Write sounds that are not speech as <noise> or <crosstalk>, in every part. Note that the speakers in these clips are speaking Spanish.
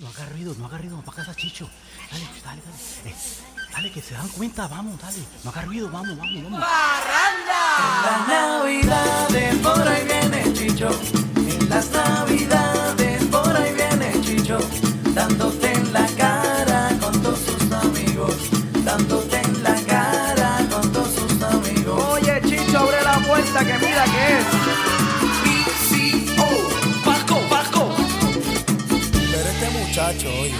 no haga ruido, no haga ruido, para casa, Chicho. Dale, dale, dale. Eh, dale, que se dan cuenta, vamos, dale. No haga ruido, vamos, vamos, vamos. En las navidades por ahí viene Chicho. En las navidades por ahí viene Chicho. Dándote muchacho, oye.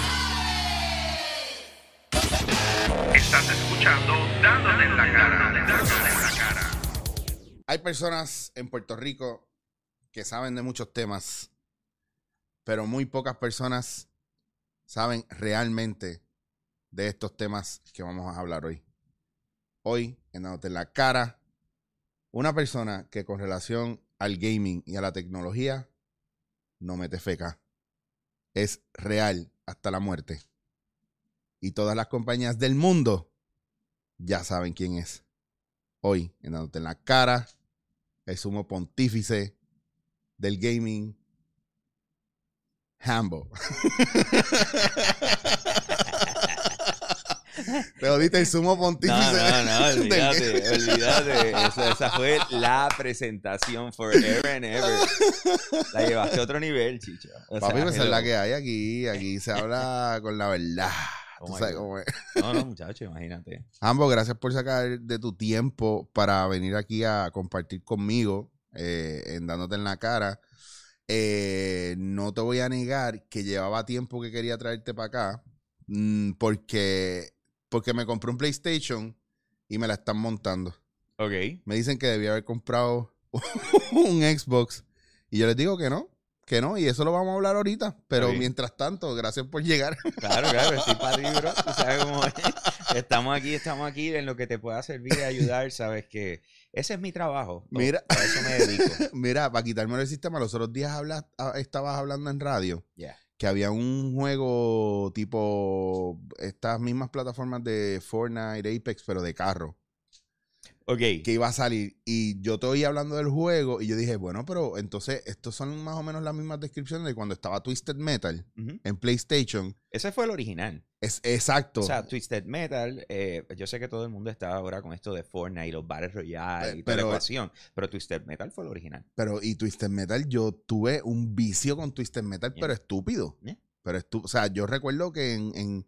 Estás escuchando Dándote en la cara. Dándote en la cara. Hay personas en Puerto Rico que saben de muchos temas, pero muy pocas personas saben realmente de estos temas que vamos a hablar hoy. Hoy, en Dándote en la cara, una persona que con relación al gaming y a la tecnología no mete feca. Es real hasta la muerte. Y todas las compañías del mundo ya saben quién es. Hoy, en en la cara, el sumo pontífice del gaming, Hambo. <laughs> Te jodiste el sumo pontífice. No, no, no, <laughs> olvídate, olvídate. Esa, esa fue la presentación forever and ever. La llevaste a otro nivel, chicho. O Papi, pues es la que hay aquí. Aquí se habla con la verdad. Oh Tú my sabes God. cómo es. No, no, muchacho, imagínate. Ambos, gracias por sacar de tu tiempo para venir aquí a compartir conmigo, eh, en dándote en la cara. Eh, no te voy a negar que llevaba tiempo que quería traerte para acá, mm, porque, porque me compré un PlayStation y me la están montando. Ok. Me dicen que debía haber comprado <laughs> un Xbox y yo les digo que no, que no, y eso lo vamos a hablar ahorita. Pero mientras tanto, gracias por llegar. <laughs> Claro, claro, estoy para ti, bro. Tú sabes cómo es. Estamos aquí, estamos aquí en lo que te pueda servir y ayudar. Sabes que ese es mi trabajo. Mira. A eso me dedico. <laughs> Mira, para quitarme el sistema, los otros días hablas, ah, estabas hablando en radio Ya. Que había un juego tipo estas mismas plataformas de Fortnite, Apex, pero de carro, Ok. que iba a salir. Y yo te oí hablando del juego y yo dije, bueno, pero entonces estos son más o menos las mismas descripciones de cuando estaba Twisted Metal en PlayStation. Ese fue el original. Es exacto. O sea, Twisted Metal, eh, yo sé que todo el mundo está ahora con esto de Fortnite y los Battle Royale Pe- y toda la pero- ecuación, pero Twisted Metal fue el original. Pero, y Twisted Metal, yo tuve un vicio con Twisted Metal, Yeah. pero estúpido. Yeah. Pero estu o sea, yo recuerdo que en, en,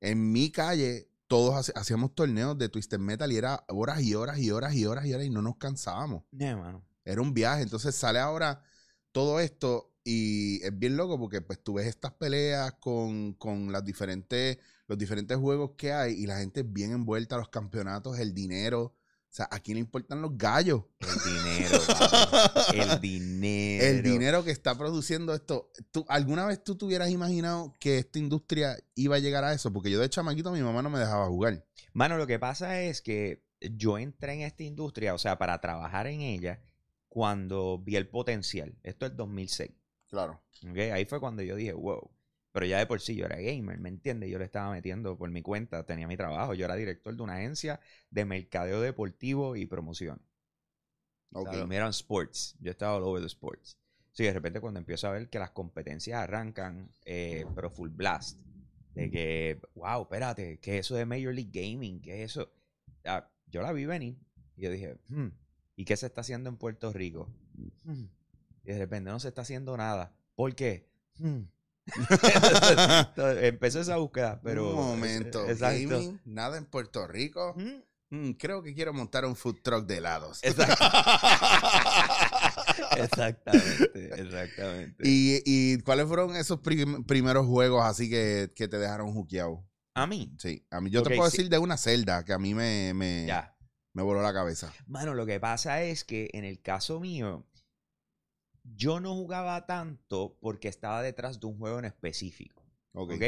en mi calle todos hacíamos torneos de Twisted Metal y era horas y horas y horas y horas y horas y no nos cansábamos. Mano. Era un viaje. Entonces sale ahora todo esto y es bien loco porque pues tú ves estas peleas con, con las diferentes, los diferentes juegos que hay y la gente es bien envuelta, los campeonatos, el dinero. O sea, ¿a quién le importan los gallos? El dinero. El <laughs> dinero. El dinero que está produciendo esto. ¿Tú, ¿Alguna vez tú te hubieras imaginado que esta industria iba a llegar a eso? Porque yo de chamaquito mi mamá no me dejaba jugar. Mano, lo que pasa es que yo entré en esta industria, o sea, para trabajar en ella, cuando vi el potencial. Esto es 2006. Claro. ¿ok? Ahí fue cuando yo dije, wow. Pero ya de por sí yo era gamer, ¿me entiendes? Yo le estaba metiendo por mi cuenta, tenía mi trabajo. Yo era director de una agencia de mercadeo deportivo y promoción. O sea, lo mío eran sports. Yo estaba all over the sports. Sí, de repente cuando empiezo a ver que las competencias arrancan, eh, pero full blast. De que, wow, espérate, ¿qué es eso de Major League Gaming? ¿Qué es eso? Ah, yo la vi venir y yo dije, hmm, ¿y qué se está haciendo en Puerto Rico? Hmm. Y de repente no se está haciendo nada. ¿Por qué? Hmm. <laughs> Empezó esa búsqueda, pero... un momento. Exacto. Gaming, nada en Puerto Rico. Mm, creo que quiero montar un food truck de helados. Exacto. <laughs> exactamente, exactamente. ¿Y, ¿Y cuáles fueron esos prim- primeros juegos así que, que te dejaron juqueado? a mí, Sí, a mí yo te puedo sí. decir de una celda que a mí me, me, ya. me voló la cabeza. Mano, lo que pasa es que en el caso mío, yo no jugaba tanto porque estaba detrás de un juego en específico. Ok. ¿ok?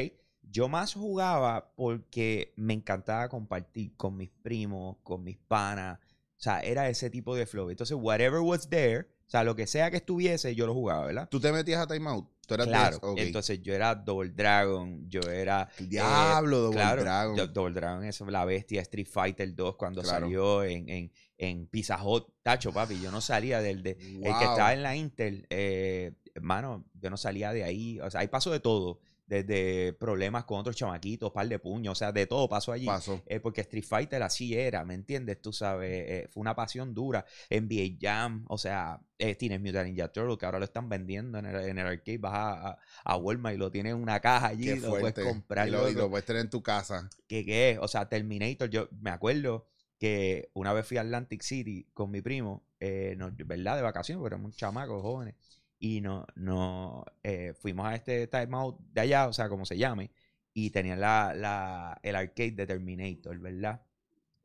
Yo más jugaba porque me encantaba compartir con mis primos, con mis panas. O sea, era ese tipo de flow. Entonces, whatever was there, o sea, lo que sea que estuviese, yo lo jugaba, ¿verdad? ¿Tú te metías a timeout? ¿Tú eras Claro. Entonces, yo era Double Dragon, yo era El Diablo, Double claro, Dragon. Do- Double Dragon es la bestia Street Fighter 2 cuando Claro. salió en, en, en Pizza Hut. Tacho, papi, yo no salía del... De, El que estaba en la Intel, eh, hermano, yo no salía de ahí. O sea, ahí pasó de todo. desde problemas con otros chamaquitos, par de puños, o sea, de todo pasó allí. Pasó. Eh, porque Street Fighter así era, ¿me entiendes? Tú sabes, eh, fue una pasión dura. NBA Jam, o sea, eh, Teenage Mutant Ninja Turtle, que ahora lo están vendiendo en el, en el arcade, vas a, a, a Walmart y lo tienes en una caja allí, lo puedes comprar. y, lo, y lo puedes tener en tu casa. ¿Qué, qué es? O sea, Terminator, yo me acuerdo que una vez fui a Atlantic City con mi primo, eh, no, ¿verdad? De vacaciones, porque éramos un chamaco, jóvenes. Y no, no, eh, fuimos a este time out de allá, o sea, como se llame, y tenían la, la, el arcade de Terminator, ¿verdad?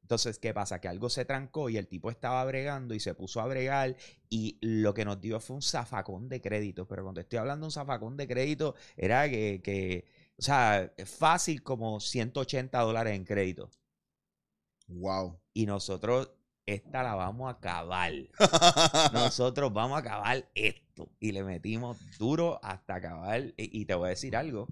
Entonces, ¿qué pasa? Que algo se trancó y el tipo estaba bregando y se puso a bregar y lo que nos dio fue un zafacón de crédito. Pero cuando estoy hablando de un zafacón de crédito, era que, que o sea, fácil como 180 dólares en crédito. Wow. Y nosotros, esta la vamos a acabar. <laughs> Nosotros vamos a acabar esto. Y le metimos duro hasta acabar. Y, y te voy a decir algo.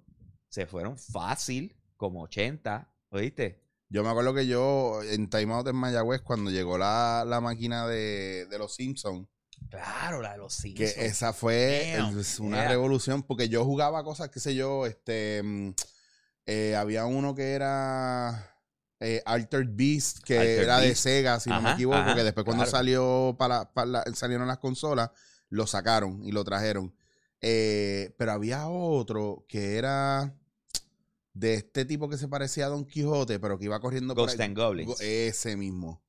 Se fueron fácil, como 80. ¿Oíste? Yo me acuerdo que yo en Time Out en Mayagüez, cuando llegó la, la máquina de, de los Simpsons, Claro, la de los que Simpsons. esa fue Damn. una Yeah. revolución, porque yo jugaba cosas, qué sé yo, este, mm, eh, había uno que era eh, Altered Beast, que Altered era de. Sega, si no me equivoco, ajá, que después cuando claro. salió para, para la- salieron las consolas, lo sacaron y lo trajeron. Eh, pero había otro que era de este tipo que se parecía a Don Quijote, pero que iba corriendo por Ghost ahí. and Goblins. Go- Ese mismo.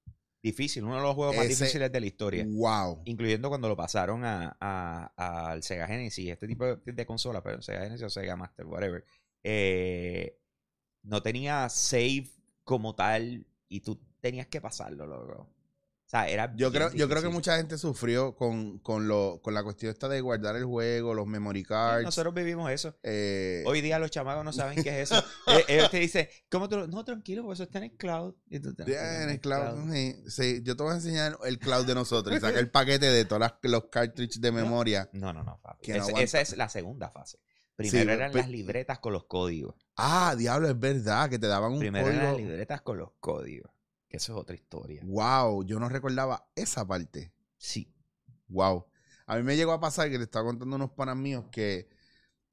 Difícil, uno de los juegos más Ese- difíciles de la historia. Wow. Incluyendo cuando lo pasaron a, a- al Sega Genesis, este tipo de, de consola, pero Sega Genesis o Sega Master, whatever. eh, no tenía save como tal y tú tenías que pasarlo, loco. O sea, era Yo creo, yo creo que mucha gente sufrió con, con, lo, con la cuestión esta de guardar el juego, los memory cards. Nosotros vivimos eso. eh, Hoy día los chamacos no saben qué es eso. <laughs> Eh, ellos te dicen, ¿cómo tú lo-?" No, tranquilo, porque eso está en el cloud. Y tú, "Tranquilo, ya, en el cloud. sí, sí, yo te voy a enseñar el cloud de nosotros y saca el <laughs> paquete de todos los cartridges de memoria. No, no, no, papi. No esa es la segunda fase. Primero eran las libretas con los códigos. Ah, diablo, es verdad, que te daban un Primero eran las código. libretas con los códigos. Que eso es otra historia. Wow, yo no recordaba esa parte. Sí. Wow. A mí me llegó a pasar, que le estaba contando unos panas míos, que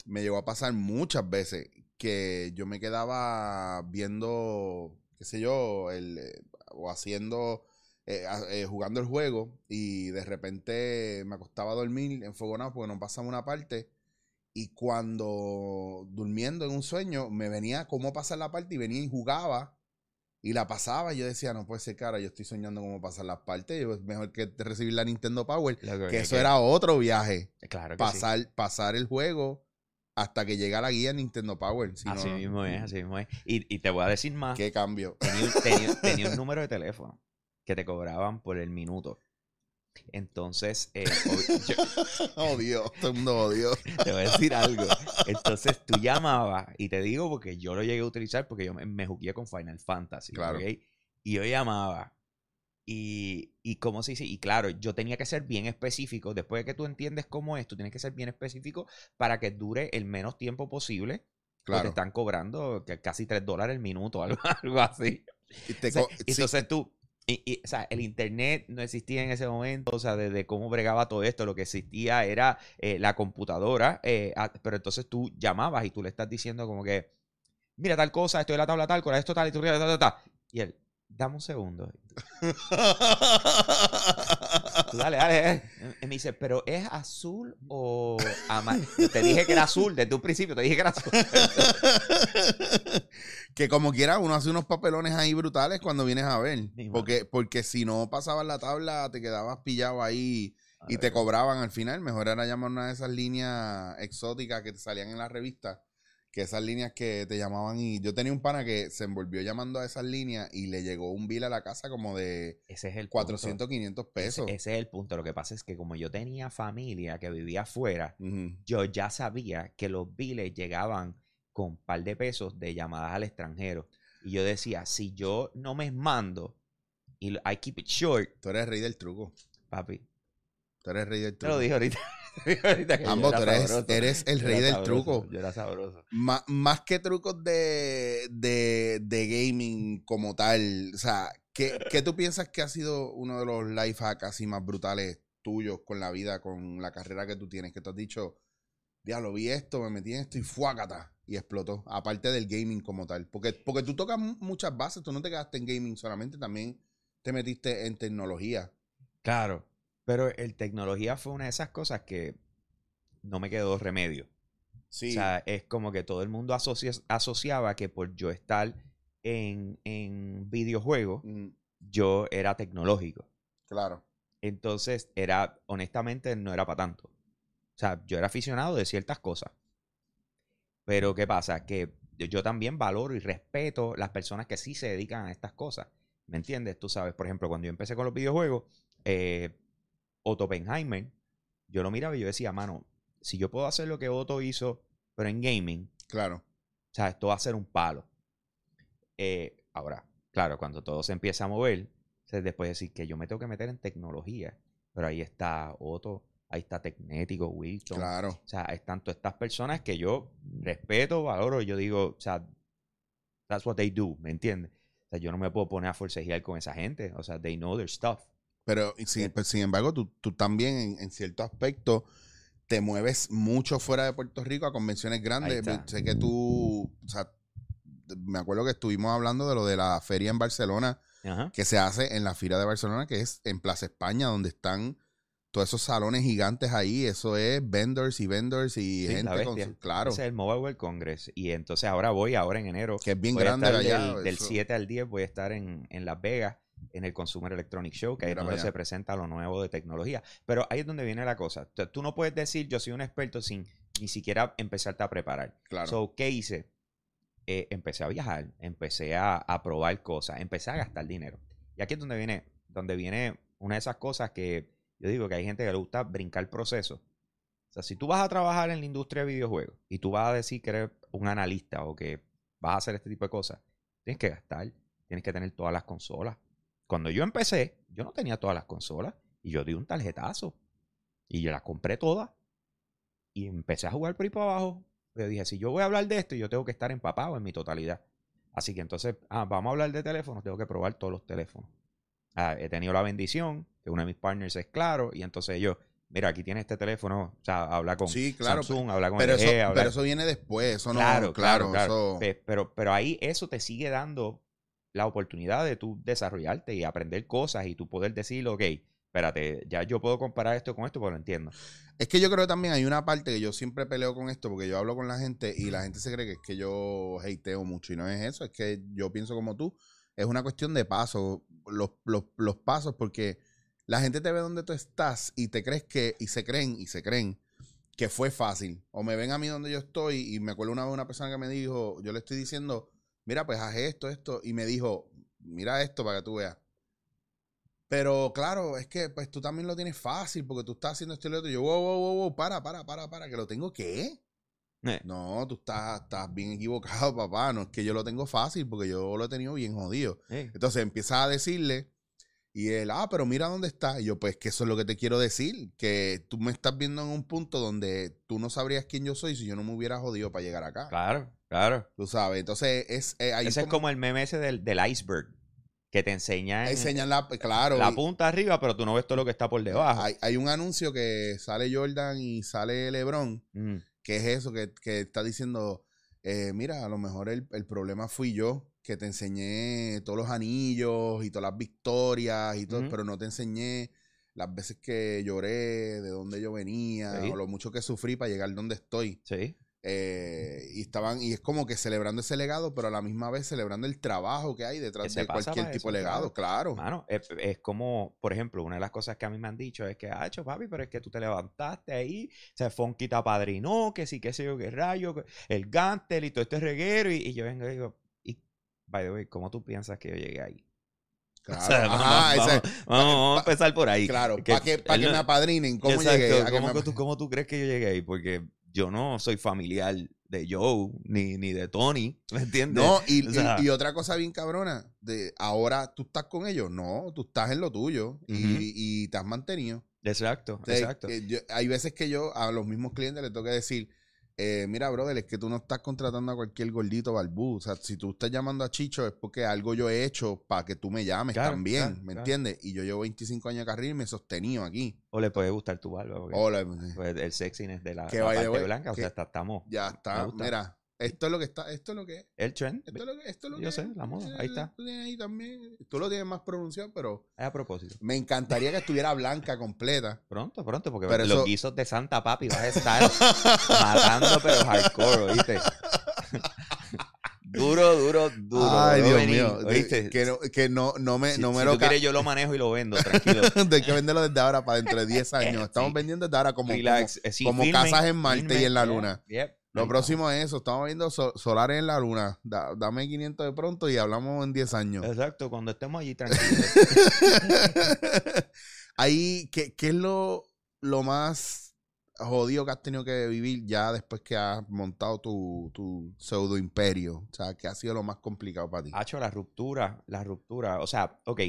me llegó a pasar muchas veces que yo me quedaba viendo, qué sé yo, el, eh, o haciendo, eh, eh, jugando el juego y de repente me acostaba a dormir enfogonado porque no pasaba una parte y cuando durmiendo en un sueño me venía cómo pasar la parte y venía y jugaba y la pasaba y yo decía, no puede ser cara, yo estoy soñando cómo pasar las partes, yo, mejor que recibir la Nintendo Power, que eso era otro viaje, Claro que sí. pasar, pasar el juego hasta que llega la guía Nintendo Power. Si Así no, mismo es, así mismo es. Y, y te voy a decir más. ¿Qué cambio? Tenía, un- tenía- tenía un número de teléfono que te cobraban por el minuto. Entonces, eh, <laughs> yo- Dios, todo el mundo odio. <laughs> te voy a decir algo. Entonces tú llamabas, y te digo porque yo lo llegué a utilizar porque yo me, me jugué con Final Fantasy. Claro. ¿ok? Y yo llamaba. Y, y cómo se dice, y claro, yo tenía que ser bien específico. Después de que tú entiendes cómo es, tú tienes que ser bien específico para que dure el menos tiempo posible. Porque te Claro. están cobrando casi 3 dólares el minuto, <laughs> algo, algo así. Y te O sea, sí, entonces tú, y, o sea, el internet no existía en ese momento, o sea, desde cómo bregaba todo esto, lo que existía era eh, la computadora, eh, ah, pero entonces tú llamabas y tú le estás diciendo como que, mira tal cosa, esto de la tabla tal, con esto tal, y tú tal. Y él, dame un segundo. <laughs> Tú, dale, dale, dale. Y me dice, pero ¿es azul o amarillo? Te dije que era azul desde un principio, te dije que era azul. <laughs> que como quiera, uno hace unos papelones ahí brutales cuando vienes a ver. Porque, porque si no pasabas la tabla, te quedabas pillado ahí y te cobraban al final. Mejor era llamar una de esas líneas exóticas que te salían en la revista. Que esas líneas que te llamaban y yo tenía un pana que se envolvió llamando a esas líneas y le llegó un bill a la casa como de Ese es el punto. 400, 500 pesos. Ese, ese es el punto. Lo que pasa es que como yo tenía familia que vivía afuera, yo ya sabía que los biles llegaban con un par de pesos de llamadas al extranjero. Y yo decía, si yo no me mando y I keep it short, Tú eres rey del truco. papi. Tú eres rey del Te lo truco. dije ahorita. Ambos, tú eres, sabroso. eres el rey del sabroso, truco. Yo era sabroso. Má- más que trucos de, de, de gaming como tal, o sea, ¿qué, qué tú piensas que ha sido uno de los life hacks así más brutales tuyos con la vida, con la carrera que tú tienes? Que tú has dicho, diablo, vi esto, me metí en esto y fuácata. Y explotó. Aparte del gaming como tal. Porque, porque tú tocas mu- muchas bases, tú no te quedaste en gaming solamente, también te metiste en tecnología. Claro. Pero el tecnología fue una de esas cosas que no me quedó remedio. Sí. O sea, es como que todo el mundo asocia- asociaba que por yo estar en, en videojuegos, Mm, yo era tecnológico. claro. Entonces, era, honestamente, no era para tanto. O sea, yo era aficionado de ciertas cosas. Pero, ¿qué pasa? Que yo también valoro y respeto las personas que sí se dedican a estas cosas. ¿Me entiendes? Tú sabes, por ejemplo, cuando yo empecé con los videojuegos, eh, Otto Oppenheimer, yo lo miraba y yo decía, mano, si yo puedo hacer lo que Otto hizo, pero en gaming, Claro. o sea, esto va a ser un palo. Eh, ahora, claro, cuando todo se empieza a mover, después decir que yo me tengo que meter en tecnología. Pero ahí está Otto, ahí está Tecnético, Wilton. Claro. O sea, están todas estas personas que yo respeto, valoro, yo digo, o sea, that's what they do, ¿me entiendes? O sea, yo no me puedo poner a forcejear con esa gente. O sea, they know their stuff. Pero sin, pues, sin embargo, tú, tú también en, en cierto aspecto te mueves mucho fuera de Puerto Rico a convenciones grandes. Sé que tú, o sea, me acuerdo que estuvimos hablando de lo de la feria en Barcelona Ajá. que se hace en la Fira de Barcelona, que es en Plaza España, donde están todos esos salones gigantes ahí. Eso es vendors y vendors y Sí, gente con su- claro, Ese es el Mobile World Congress. Y entonces ahora voy, ahora en enero. que es bien grande allá. del, del eso. 7 al 10 voy a estar en, en Las Vegas en el Consumer Electronic Show, que ahí es donde se presenta lo nuevo de tecnología. Pero ahí es donde viene la cosa. Tú no puedes decir yo soy un experto sin ni siquiera empezarte a preparar. Claro. So, ¿qué hice? Eh, empecé a viajar, empecé a, a probar cosas, empecé a gastar dinero. Y aquí es donde viene, donde viene una de esas cosas que yo digo que hay gente que le gusta brincar procesos. O sea, si tú vas a trabajar en la industria de videojuegos y tú vas a decir que eres un analista o que vas a hacer este tipo de cosas, tienes que gastar, tienes que tener todas las consolas. Cuando yo empecé, yo no tenía todas las consolas y yo di un tarjetazo y yo las compré todas y empecé a jugar por ahí para abajo. Yo dije, si yo voy a hablar de esto, yo tengo que estar empapado en mi totalidad. Así que entonces, ah, vamos a hablar de teléfonos, tengo que probar todos los teléfonos. Ah, he tenido la bendición, que uno de mis partners es claro, y entonces yo, mira, aquí tienes este teléfono, o sea, habla con Sí, claro, Samsung, habla con Pero LG, eso, habla- pero eso viene después, eso no, claro, claro, claro, claro. eso- Pe- Pero, pero ahí eso te sigue dando la oportunidad de tú desarrollarte y aprender cosas y tú poder decir, ok, espérate, ya yo puedo comparar esto con esto, pues lo entiendo. Es que yo creo que también hay una parte que yo siempre peleo con esto, porque yo hablo con la gente y la gente se cree que es que yo hateo mucho y no es eso, es que yo pienso como tú, es una cuestión de pasos, los, los, los pasos, porque la gente te ve donde tú estás y te crees que, y se creen, y se creen que fue fácil. O me ven a mí donde yo estoy y me acuerdo una vez una persona que me dijo, yo le estoy diciendo, mira, pues haz esto, esto, y me dijo, mira esto para que tú veas. Pero claro, es que pues tú también lo tienes fácil porque tú estás haciendo esto y lo otro. Y yo, wow, wow, wow, wow, para, para, para, para, que lo tengo qué? Eh, No, tú estás, estás bien equivocado, <laughs> papá. No es que yo lo tengo fácil porque yo lo he tenido bien jodido. eh, Entonces empieza a decirle y él, ah, pero mira dónde está. Y yo, pues que eso es lo que te quiero decir, que tú me estás viendo en un punto donde tú no sabrías quién yo soy si yo no me hubiera jodido para llegar acá. claro, claro. Tú sabes, entonces es... eh, ahí Ese es como el meme ese del, del iceberg, que te enseña Enseñan la, claro. la y- punta arriba, pero tú no ves todo lo que está por debajo. Hay, hay un anuncio que sale Jordan y sale LeBron, Mm, que es eso, que, que está diciendo, eh, mira, a lo mejor el, el problema fui yo, que te enseñé todos los anillos y todas las victorias y todo, pero no te enseñé las veces que lloré, de dónde yo venía, Sí. o lo mucho que sufrí para llegar donde estoy. sí. Eh, y estaban, y es como que celebrando ese legado, pero a la misma vez celebrando el trabajo que hay detrás de cualquier para tipo eso, de legado, claro. Mano, es, es como, por ejemplo, una de las cosas que a mí me han dicho es que, ah, hecho, papi, pero es que tú te levantaste ahí, se Fonky te apadrinó, que sí, qué sé yo, qué rayo, el Gantel y todo este reguero, y, y yo vengo y digo, by the way, ¿cómo tú piensas que yo llegué ahí? Claro, <laughs> O sea, ajá, vamos, ese- vamos- vamos- vamos a empezar por ahí. claro, para que, pa' que no- me apadrinen, ¿cómo Exacto, llegué? A que ¿cómo, me- tú, cómo tú crees que yo llegué ahí? Porque yo no soy familiar de Joe ni, ni de Tony, ¿me entiendes? No, y, O sea- y- y otra cosa bien cabrona, de ahora tú estás con ellos, no, tú estás en lo tuyo y, te has mantenido. Exacto, O sea, exacto. yo- hay veces que yo a los mismos clientes les tengo que decir, eh, mira, brother, es que tú no estás contratando a cualquier gordito balbú. O sea, si tú estás llamando a Chicho es porque algo yo he hecho para que tú me llames Claro, también, claro, ¿me claro. entiendes? Y yo llevo 25 años de carril y me he sostenido aquí. O le puede gustar tu barba. porque, Hola, pues, el sexiness de la, la parte way, blanca. O que- sea, está- estamos. ya está. Mira, esto es lo que está, esto es lo que es. El trend. Esto es lo que, esto es lo Yo que sé, es. la moda, ahí está. Tú tienes ahí también. Tú lo tienes más pronunciado, pero Es a propósito. me encantaría que estuviera blanca completa. Pronto, pronto, porque Pero los eso- guisos de Santa Papi vas a estar matando, pero hardcore, ¿oíste? duro, duro, duro. Ay, Dios mío. ¿oíste? Que no, que no, no me, si, no me si lo tú quieres, yo lo manejo y lo vendo, tranquilo. <laughs> Hay que venderlo desde ahora para dentro de 10 <laughs> años. Estamos Sí. vendiendo desde ahora como, Relax. Eh, sí, como filmen, casas en Marte y en la yeah, luna. yep. Lo próximo es eso. Estamos viendo so- solares en la luna. Da- dame 500 de pronto y hablamos en 10 años. Exacto, cuando estemos allí <laughs> tranquilos. Ahí, ¿qué, qué es lo, lo más jodido que has tenido que vivir ya después que has montado tu, tu pseudo imperio? O sea, ¿qué ha sido lo más complicado para ti? Hacho, la ruptura, la ruptura. O sea, ok,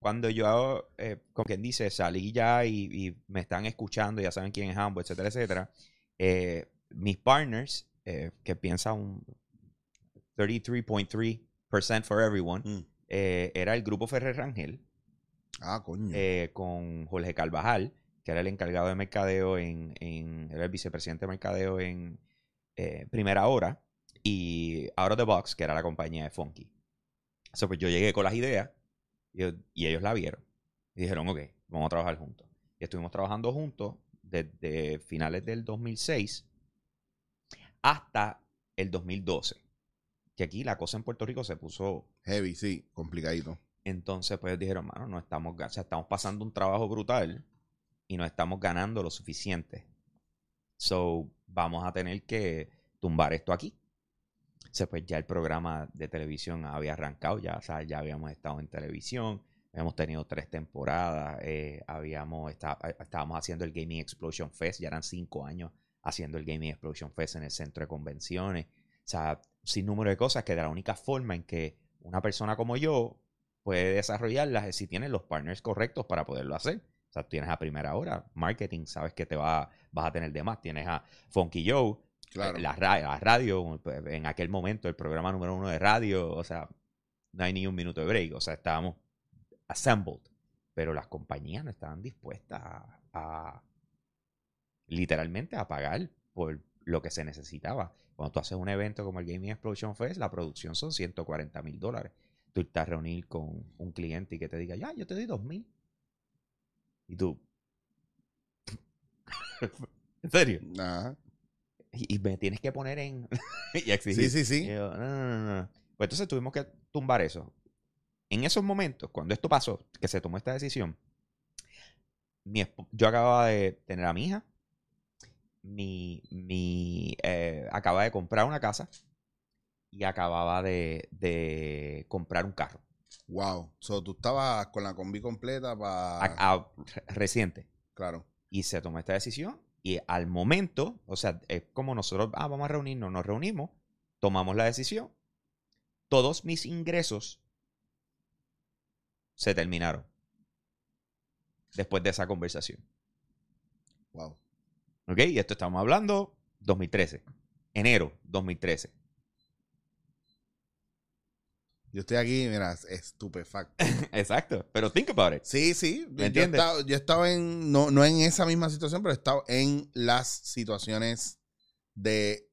cuando yo, eh, con quien dice, salí ya y, y me están escuchando, ya saben quién es Hambo, etcétera, etcétera, eh, mis partners, eh, que piensan un 33.3% for everyone, Mm. eh, era el grupo Ferrer Rangel, Ah, coño. eh, con Jorge Carvajal, que era el encargado de mercadeo en, en era el vicepresidente de mercadeo en eh, Primera Hora, y Out of the Box, que era la compañía de Funky. So, pues yo llegué con las ideas y, y ellos la vieron. Y dijeron, ok, vamos a trabajar juntos. Y estuvimos trabajando juntos desde finales del 2006 hasta el 2012. Que aquí la cosa en Puerto Rico se puso Heavy, sí, complicadito. entonces, pues dijeron, mano, no estamos, o sea, estamos pasando un trabajo brutal y no estamos ganando lo suficiente. So, vamos a tener que tumbar esto aquí. Sea, pues ya el programa de televisión había arrancado, ya, o sea, ya habíamos estado en televisión, habíamos tenido tres temporadas, eh, habíamos, está- estábamos haciendo el Gaming Explosion Fest, ya eran cinco años haciendo el Gaming Explosion Fest en el centro de convenciones. O sea, sin número de cosas que de la única forma en que una persona como yo puede desarrollarlas es si tienes los partners correctos para poderlo hacer. O sea, tienes a primera hora, marketing, sabes que te va, vas a tener de más. Tienes a Funky Joe, Claro. la, la radio, en aquel momento el programa número uno de radio, o sea, no hay ni un minuto de break, o sea, estábamos assembled, pero las compañías no estaban dispuestas a, a literalmente a pagar por lo que se necesitaba. Cuando tú haces un evento como el Gaming Explosion Fest, la producción son 140 mil dólares. Tú estás a reunir con un cliente y que te diga, ya, yo te doy 2 mil. Y tú, <laughs> ¿en serio? Y, y me tienes que poner en... <laughs> y Sí, exigir. sí, sí. Y yo, no, no, no, no. Pues entonces tuvimos que tumbar eso. En esos momentos, cuando esto pasó, que se tomó esta decisión, mi yo acababa de tener a mi hija, mi, mi, eh, acababa de comprar una casa y acababa de, de comprar un carro. Wow. So, tú estabas con la combi completa para. Reciente. Claro. Y se tomó esta decisión y al momento, o sea, es como nosotros, ah, vamos a reunirnos, nos reunimos, tomamos la decisión, todos mis ingresos se terminaron después de esa conversación. Wow. ¿Ok? Y esto estamos hablando 2013, enero 2013. Yo estoy aquí, mira, estupefacto. <laughs> Exacto, pero think about it. Sí, sí. ¿Me yo, he entiendes? estado, yo he estado en, no, no en esa misma situación, pero he estado en las situaciones de.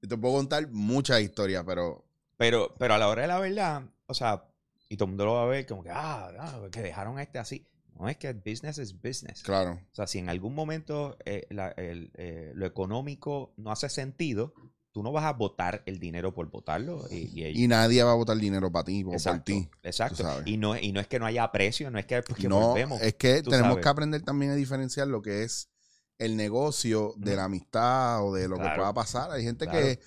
Te puedo contar muchas historias, pero Pero, pero a la hora de la verdad, o sea, y todo el mundo lo va a ver como que, ah, ah, que dejaron a este así. No es que business es business. claro. O sea, si en algún momento eh, la- el, eh, lo económico no hace sentido, tú no vas a votar el dinero por votarlo. Y, y- Y nadie va a botar dinero para ti o por exacto, ti. exacto. Y no, y no es que no haya precio, no es que, porque no, volvemos. es que tenemos sabes. que aprender también a diferenciar lo que es el negocio de la amistad o de lo que pueda pasar. Hay gente Claro. que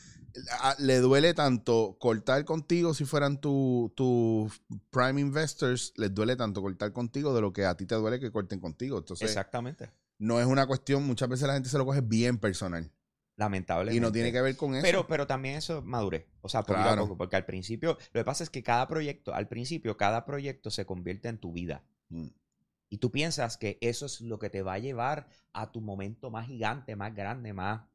le duele tanto cortar contigo si fueran tus tu prime investors, les duele tanto cortar contigo de lo que a ti te duele que corten contigo. Entonces, Exactamente. no es una cuestión, muchas veces la gente se lo coge bien personal Lamentablemente. y no tiene que ver con eso. Pero, pero también eso madurez. O sea, a poco, porque al principio, lo que pasa es que cada proyecto, al principio, cada proyecto se convierte en tu vida. Mm. Y tú piensas que eso es lo que te va a llevar a tu momento más gigante, más grande, más...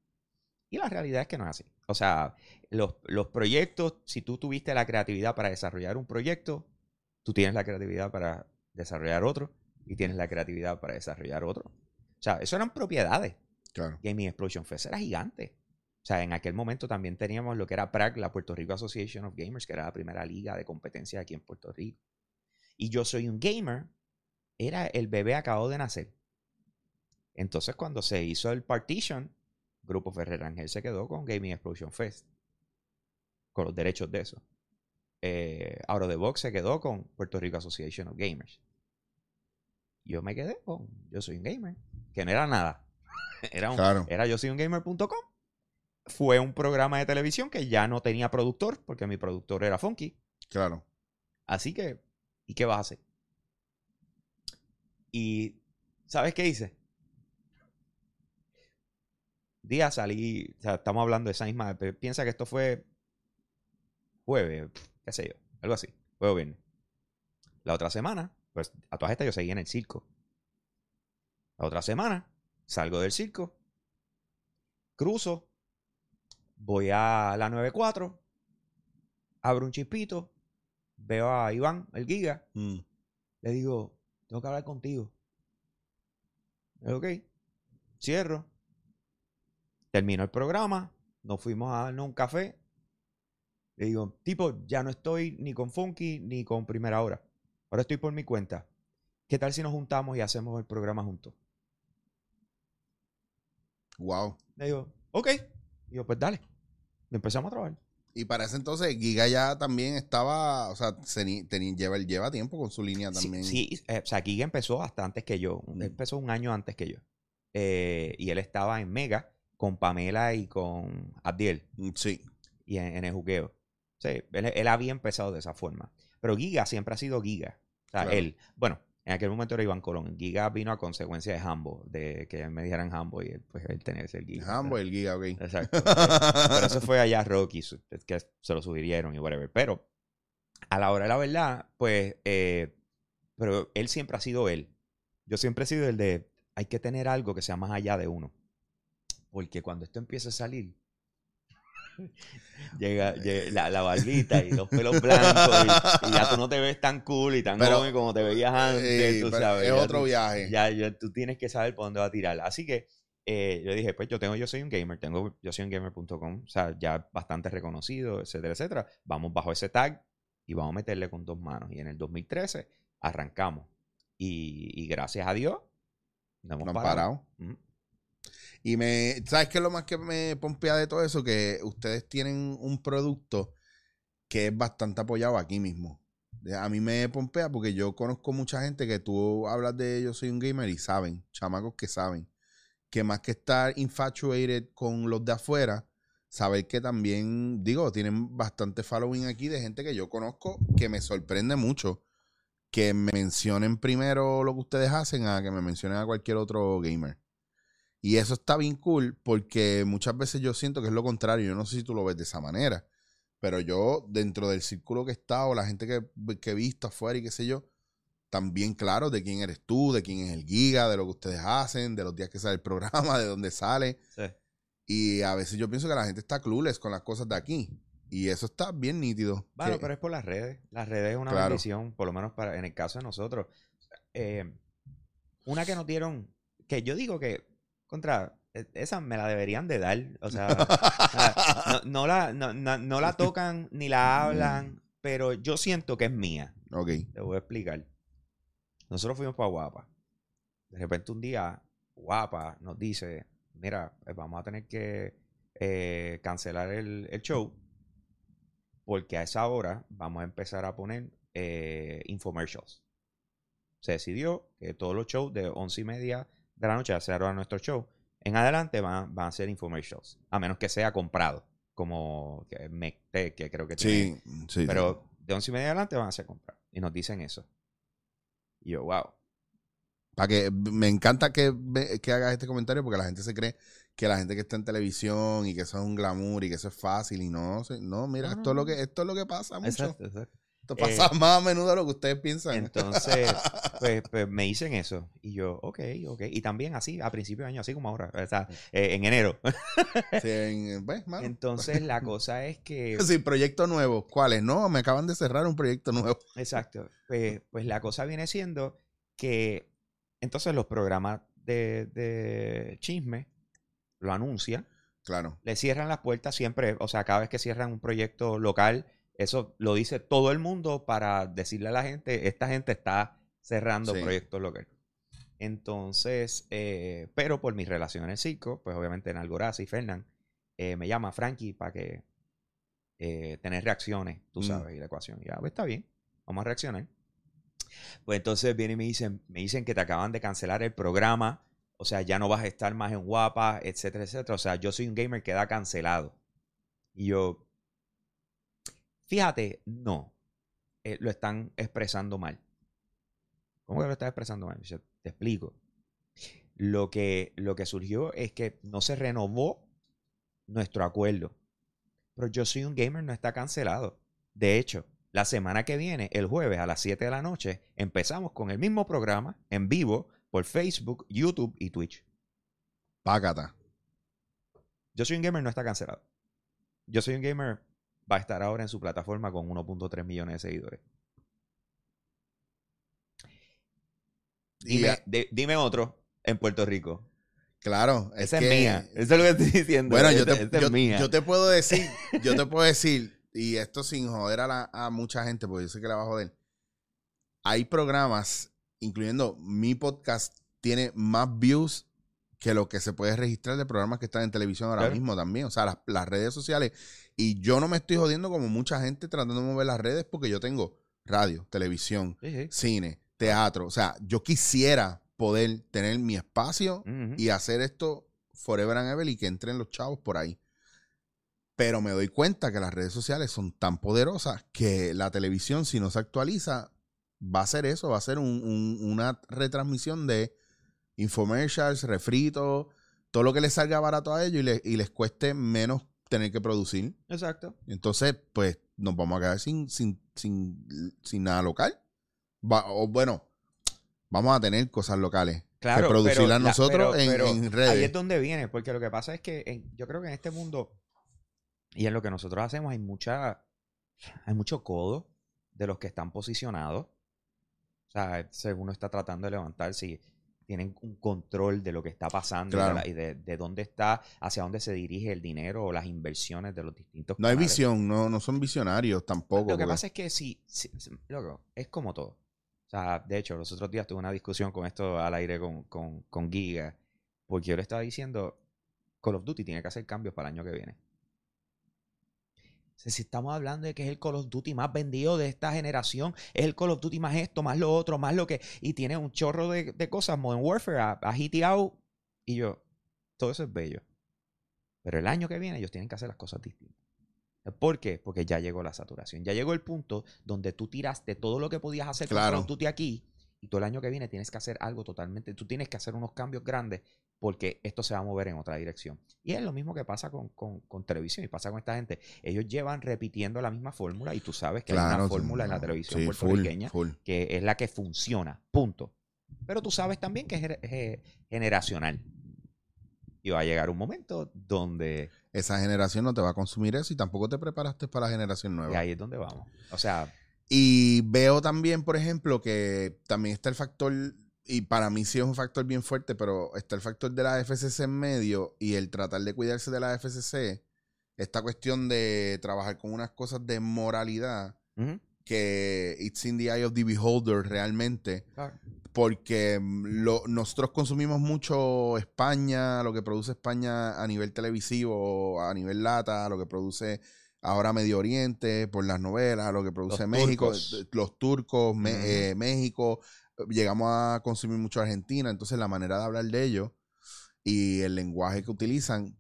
Y la realidad es que no es así. O sea, los, los proyectos, si tú tuviste la creatividad para desarrollar un proyecto, tú tienes la creatividad para desarrollar otro y tienes la creatividad para desarrollar otro. O sea, eso eran propiedades. Claro. Gaming Explosion Fest era gigante. O sea, en aquel momento también teníamos lo que era PRAG, la Puerto Rico Association of Gamers, que era la primera liga de competencia aquí en Puerto Rico. Y yo soy un gamer, era el bebé acabado de nacer. Entonces, cuando se hizo el partition, Grupo Ferrer Ángel se quedó con Gaming Explosion Fest, con los derechos de eso. Eh, Out of the Box se quedó con Puerto Rico Association of Gamers. Yo me quedé con Yo soy un gamer, que no era nada. <laughs> Era, un, Claro. era yo soy un gamer.com. Fue un programa de televisión que ya no tenía productor, porque mi productor era Funky. Claro. Así que, ¿y qué vas a hacer? Y, ¿sabes qué hice? Día salí, o sea, estamos hablando de esa misma, piensa que esto fue jueves, qué sé yo, algo así, jueves o viernes. La otra semana, pues a todas estas yo seguía en el circo. La otra semana, salgo del circo, cruzo, voy a la 94, abro un chispito, veo a Iván, el giga, Mm. le digo, tengo que hablar contigo. Ok, cierro. Terminó el programa, nos fuimos a darnos un café. Le digo, tipo, ya no estoy ni con Funky ni con Primera Hora. Ahora estoy por mi cuenta. ¿Qué tal si nos juntamos y hacemos el programa juntos? Wow. Le digo, ok. Y yo, pues dale. Y empezamos a trabajar. Y para ese entonces, Giga ya también estaba, o sea, se lleva, lleva tiempo con su línea también. Sí, eh, o sea, Giga empezó hasta antes que yo. Mm. Empezó un año antes que yo. Eh, y él estaba en Mega con Pamela y con Abdiel Mm, Sí. y en, en el juqueo. Sí, él, él había empezado de esa forma. Pero Giga siempre ha sido Giga. O sea, Claro. él, bueno, en aquel momento era Iván Colón. Giga vino a consecuencia de Hambo, de que me dijeran Hambo y él, pues él tenía que ser Giga. Hambo, el Giga, ok. Exacto. Pero eso fue allá Rocky, que se lo sugirieron y whatever. Pero a la hora de la verdad, pues, eh, pero él siempre ha sido él. Yo siempre he sido el de, hay que tener algo que sea más allá de uno. Porque cuando esto empieza a salir, <laughs> llega, llega la, la barbita y los pelos blancos y, y ya tú no te ves tan cool y tan joven como te veías antes, Ey, tú pero sabes. es otro tú- viaje. ya, ya tú tienes que saber por dónde va a tirar. Así que eh, yo dije, pues yo tengo Yo Soy un Gamer, tengo yo soy un gamer.com, o sea, ya bastante reconocido, etcétera, etcétera. Vamos bajo ese tag y vamos a meterle con dos manos. Y en el 2013 arrancamos. Y, y gracias a Dios, no hemos No parado. Ujú. Y me, ¿sabes qué es lo más que me pompea de todo eso? Que ustedes tienen un producto que es bastante apoyado aquí mismo. A mí me pompea porque yo conozco mucha gente que tú hablas de yo soy un gamer y saben, chamacos que saben, que más que estar infatuated con los de afuera, saber que también, digo, tienen bastante following aquí de gente que yo conozco que me sorprende mucho que me mencionen primero lo que ustedes hacen a que me mencionen a cualquier otro gamer. Y eso está bien cool porque muchas veces yo siento que es lo contrario. Yo no sé si tú lo ves de esa manera. Pero yo, dentro del círculo que he estado, la gente que, que he visto afuera y qué sé yo, también claro de quién eres tú, de quién es el giga, de lo que ustedes hacen, de los días que sale el programa, de dónde sale. Sí. Y a veces yo pienso que la gente está clueless con las cosas de aquí. Y eso está bien nítido. Bueno, Que- pero es por las redes. Las redes es una Claro. bendición, por lo menos para, en el caso de nosotros. Eh, una que nos dieron, que yo digo que, contra, e- esa me la deberían de dar. O sea, no, <laughs> no la, no, no- no la tocan ni la hablan, pero yo siento que es mía. ok. Te voy a explicar. Nosotros fuimos para Guapa. De repente un día, Guapa nos dice, mira, eh, vamos a tener que eh, cancelar el, el show porque a esa hora vamos a empezar a poner eh, infomercials. Se decidió que todos los shows de once y media de la noche, a hacer ahora nuestro show, en adelante van, van a ser infomercials. A menos que sea comprado, como Mecte, que creo que tiene Sí, sí. sí. pero de once y media adelante van a ser compras. Y nos dicen eso. Y yo, wow. Para que me encanta que, que hagas este comentario porque la gente se cree que la gente que está en televisión y que eso es un glamour y que eso es fácil y no, no, mira, No, no, esto es lo que esto es lo que pasa mucho. Exacto, exacto. Esto Eh, pasa más a menudo de lo que ustedes piensan. Entonces, <laughs> pues, pues, me dicen eso. Y yo, ok, ok. Y también así, a principio de año, así como ahora, o sea, eh, en enero. Sí, en- pues, mano. Entonces, la <laughs> cosa es que, Sí, proyecto nuevo. ¿Cuáles? No, me acaban de cerrar un proyecto nuevo. exacto, pues, pues la cosa viene siendo que entonces los programas de, de chisme lo anuncian, Claro. le cierran las puertas siempre, o sea, cada vez que cierran un proyecto local, eso lo dice todo el mundo para decirle a la gente, esta gente está cerrando Sí. proyectos locales. Entonces, eh, pero por mi relación en el circo, pues obviamente en Algoraza y Fernán, eh, me llama Frankie para que eh, tener reacciones, tú Mm. sabes, y la ecuación. Ya, pues está bien, vamos a reaccionar. Pues entonces vienen y me dicen, me dicen que te acaban de cancelar el programa, o sea, ya no vas a estar más en Guapa, etcétera, etcétera. O sea, yo soy un gamer que da cancelado. Y yo, fíjate, no, eh, lo están expresando mal. ¿Cómo que lo están expresando mal? Yo te explico. Lo que, lo que surgió es que no se renovó nuestro acuerdo. Pero yo soy un gamer, no está cancelado. De hecho, la semana que viene, el jueves a las 7 de la noche, empezamos con el mismo programa en vivo por Facebook, YouTube y Twitch. Págata. Yo soy un gamer, no está cancelado. Yo soy un gamer, va a estar ahora en su plataforma con 1.3 millones de seguidores. Dime, dime otro en Puerto Rico. claro. Esa que- es mía. Eso es lo que estoy diciendo. Bueno, yo te, es yo- mía. yo te puedo decir, <laughs> yo te puedo decir, y esto sin joder a, la- a mucha gente, porque yo sé que la va a joder. Hay programas, incluyendo mi podcast, tiene más views que lo que se puede registrar de programas que están en televisión ahora Claro. mismo también. O sea, las, las redes sociales. Y yo no me estoy jodiendo como mucha gente tratando de mover las redes porque yo tengo radio, televisión, Sí, sí. cine, teatro. O sea, yo quisiera poder tener mi espacio y hacer esto forever and ever y que entren los chavos por ahí. Pero me doy cuenta que las redes sociales son tan poderosas que la televisión, si no se actualiza, va a ser eso, va a ser un- un- una retransmisión de infomercials, refritos, todo lo que les salga barato a ellos y, le- y les cueste menos tener que producir. Exacto. Entonces, pues nos vamos a quedar sin, sin, sin, sin nada local. Va- o bueno, vamos a tener cosas locales Claro, que producirlas la- nosotros pero- en, pero en Ahí redes. es donde viene, porque lo que pasa es que en- yo creo que en este mundo y en lo que nosotros hacemos hay mucha, hay mucho codo de los que están posicionados. O sea, según uno está tratando de levantarse y tienen un control de lo que está pasando y de Claro. la- y, de, de dónde está, hacia dónde se dirige el dinero o las inversiones de los distintos No hay visión, no, no son visionarios tampoco. Lo que porque- pasa es que sí, sí, sí, loco, es como todo. O sea, de hecho, los otros días tuve una discusión con esto al aire con, con, con Giga, porque yo le estaba diciendo, Call of Duty tiene que hacer cambios para el año que viene. O sea, si estamos hablando de que es el Call of Duty más vendido de esta generación, es el Call of Duty más esto, más lo otro, más lo que... Y tiene un chorro de, de cosas, Modern Warfare, ha hiteado, y yo, todo eso es bello. Pero el año que viene ellos tienen que hacer las cosas distintas. ¿Por qué? Porque ya llegó la saturación. Ya llegó el punto donde tú tiraste todo lo que podías hacer con. Call of Duty aquí y todo el año que viene tienes que hacer algo totalmente. Tú tienes que hacer unos cambios grandes porque esto se va a mover en otra dirección. Y es lo mismo que pasa con, con- con televisión y pasa con esta gente. Ellos llevan repitiendo la misma fórmula y tú sabes que hay Claro, una fórmula en la televisión sí, puertorriqueña full. que es la que funciona. Punto. Pero tú sabes también que es ge- generacional. Y va a llegar un momento donde Esa generación no te va a consumir eso y tampoco te preparaste para la generación y nueva. ahí es donde vamos. O sea, Y veo también, por ejemplo, que también está el factor, y para mí sí es un factor bien fuerte, pero está el factor de la FCC en medio y el tratar de cuidarse de la FCC, esta cuestión de trabajar con unas cosas de moralidad que it's in the eye of the beholder realmente, porque mm, lo- nosotros consumimos mucho España, lo que produce España a nivel televisivo, a nivel lata, lo que produce ahora Medio Oriente por las novelas, lo que produce Los México, turcos. los turcos, eh, México, llegamos a consumir mucho Argentina, entonces la manera de hablar de ellos y el lenguaje que utilizan,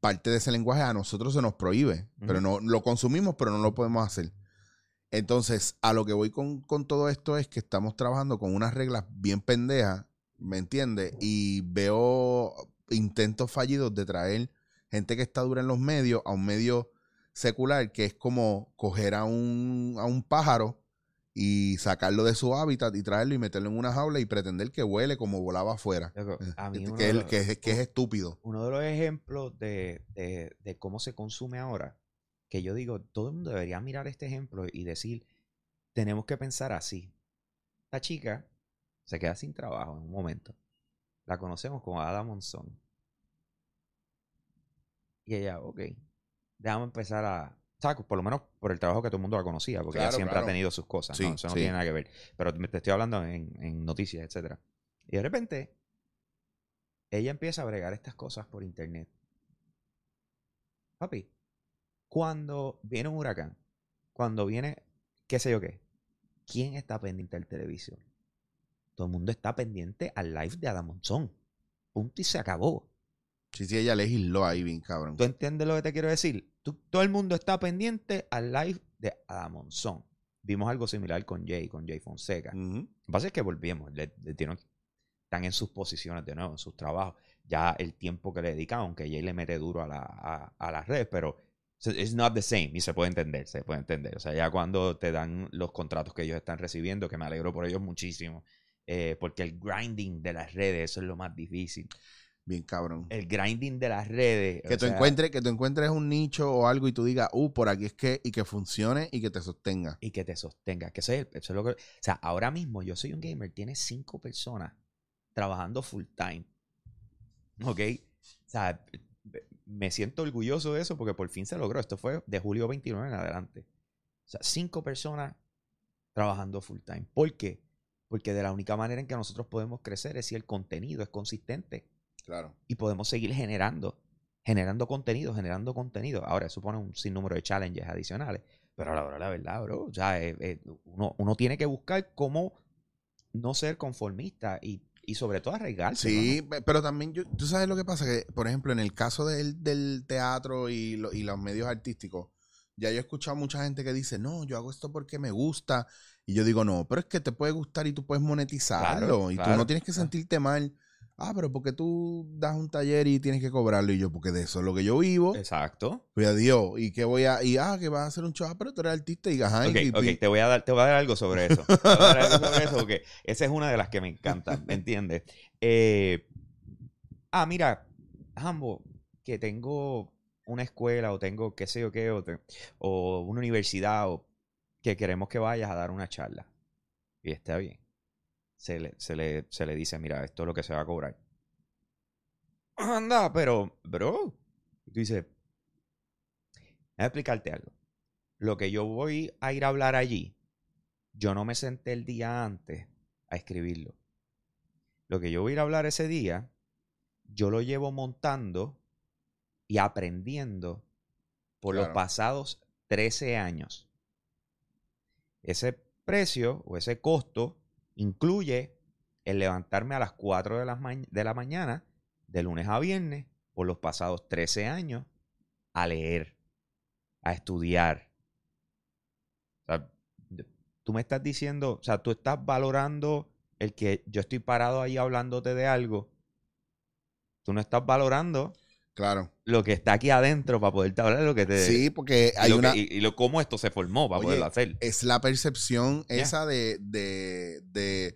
parte de ese lenguaje a nosotros se nos prohíbe, pero no lo consumimos, pero no lo podemos hacer. Entonces, a lo que voy con, con todo esto es que estamos trabajando con unas reglas bien pendejas, ¿me entiendes? Y veo intentos fallidos de traer gente que está dura en los medios a un medio secular que es como coger a un, a un pájaro y sacarlo de su hábitat y traerlo y meterlo en una jaula y pretender que vuele como volaba afuera. Loco, <laughs> a mí Que, que es- los- que es, que es estúpido. uno de los ejemplos de, de- de cómo se consume ahora, que yo digo, todo el mundo debería mirar este ejemplo y decir, tenemos que pensar así. Esta chica se queda sin trabajo en un momento. La conocemos como Ada Monzón. Y ella, ok, déjame empezar a... por lo menos por el trabajo que todo el mundo la conocía, porque ella siempre claro. ha tenido sus cosas, Sí, ¿no? Eso no sí. tiene nada que ver. Pero te estoy hablando en, en noticias, etcétera. Y de repente, ella empieza a bregar estas cosas por internet. Papi, cuando viene un huracán, cuando viene, qué sé yo qué, ¿quién está pendiente del televisor? Todo el mundo está pendiente al live de Adam Monzón. Punto y se acabó. Sí, sí, ella legisló ahí bien, cabrón. ¿Tú entiendes lo que te quiero decir? Tú- todo el mundo está pendiente al live de Adam Monzón. Vimos algo similar con Jay, con Jay Fonseca. Ujú. Lo que pasa es que volvemos, le- le dieron- están en sus posiciones de nuevo, en sus trabajos. Ya el tiempo que le dedican, aunque Jay le mete duro a, la, a, a las redes, pero it's not the same y se puede entender, se puede entender. O sea, ya cuando te dan los contratos que ellos están recibiendo, que me alegro por ellos muchísimo, eh, porque el grinding de las redes, eso es lo más difícil. Bien, cabrón. El grinding de las redes. Que tú, sea, encuentres, que tú encuentres un nicho o algo y tú digas, uh, por aquí es que, y que funcione y que te sostenga. y que te sostenga. Que eso es, eso es lo que. O sea, ahora mismo yo soy un gamer, tiene cinco personas trabajando full time. ¿Ok? O sea, me siento orgulloso de eso porque por fin se logró. Esto fue de julio 29 en adelante. O sea, cinco personas trabajando full time. ¿Por qué? Porque de la única manera en que nosotros podemos crecer es si el contenido es consistente Claro. y podemos seguir generando, generando contenido, generando contenido. Ahora, eso supone un sinnúmero de challenges adicionales, pero a la hora de la verdad, bro, sea, eh, eh, uno, uno tiene que buscar cómo no ser conformista y, y sobre todo arriesgarse. Sí, pe- pero también yo, tú sabes lo que pasa, que por ejemplo en el caso del, del teatro y, lo- y los medios artísticos, ya yo he escuchado mucha gente que dice, no, yo hago esto porque me gusta. Y yo digo, no, pero es que te puede gustar y tú puedes monetizarlo. Claro, y tú claro, no tienes que sentirte mal. Ah, pero porque tú das un taller y tienes que cobrarlo. Y yo, porque de eso es lo que yo vivo. Exacto. Pues adiós. Y que voy a, y ah, que vas a hacer un show, ah, pero tú eres artista y ajá. Ok, y- ok, y- te voy a dar, te voy a dar algo sobre eso. <laughs> Te voy a dar algo sobre eso porque esa es una de las que me encanta, ¿me entiendes? Eh, ah, mira, Jambo, que tengo una escuela o tengo qué sé yo qué, o, te- o una universidad o que queremos que vayas a dar una charla. Y está bien. Se le, se le, se le dice, mira, esto es lo que se va a cobrar. Anda, pero, bro. Tú dices, Déjame explicarte algo. Lo que yo voy a ir a hablar allí, yo no me senté el día antes a escribirlo. Lo que yo voy a ir a hablar ese día, yo lo llevo montando y aprendiendo por los pasados 13 años. Ese precio o ese costo incluye el levantarme a las 4 de la, de la mañana, de lunes a viernes, por los pasados 13 años, a leer, a estudiar. O sea, tú me estás diciendo, o sea, tú estás valorando el que yo estoy parado ahí hablándote de algo. Tú no estás valorando claro. lo que está aquí adentro para poderte hablar de lo que te... Sí, porque y hay que- una. y, y lo, cómo esto se formó para Oye, poderlo hacer. es la percepción esa de, de, de,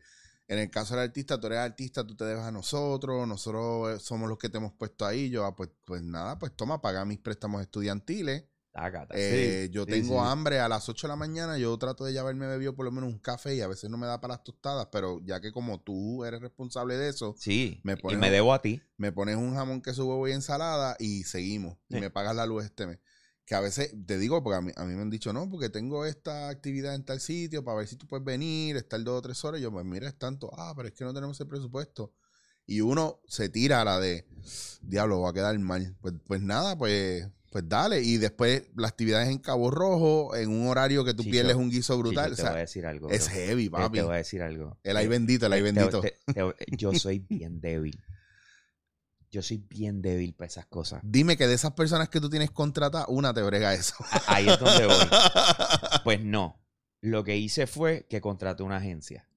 en el caso del artista, tú eres artista, tú te debes a nosotros, nosotros eh, somos los que te hemos puesto ahí, yo, ah, pues, pues nada, pues toma, paga mis préstamos estudiantiles. Eh, Sí, yo sí, tengo sí. hambre a las 8 de la mañana, yo trato de ya haberme bebido por lo menos un café y a veces no me da para las tostadas, pero ya que como tú eres responsable de eso, Sí, me y pones me un- debo a ti. me pones un jamón, queso, huevo y ensalada y seguimos. Y Sí. me pagas la luz este mes. Que a veces, te digo, porque a mí, a mí me han dicho, no, porque tengo esta actividad en tal sitio para ver si tú puedes venir, estar dos o tres horas. Y yo, pues mira, es tanto. Ah, pero es que no tenemos el presupuesto. Y uno se tira a la de, diablo, va a quedar mal. Pues, pues nada, pues, pues dale. Y después las actividades en Cabo Rojo, en un horario que tú Chicho, pierdes un guiso Chicho, brutal. te o sea, voy a decir algo. es heavy, papi. Te voy a decir algo. El ay Eh, bendito, el te- bendito. te- te- yo soy bien débil. Yo soy bien débil para esas cosas. Dime que de esas personas que tú tienes contratadas, una te brega eso. Ahí es donde voy. <laughs> Pues no. Lo que hice fue que contraté una agencia.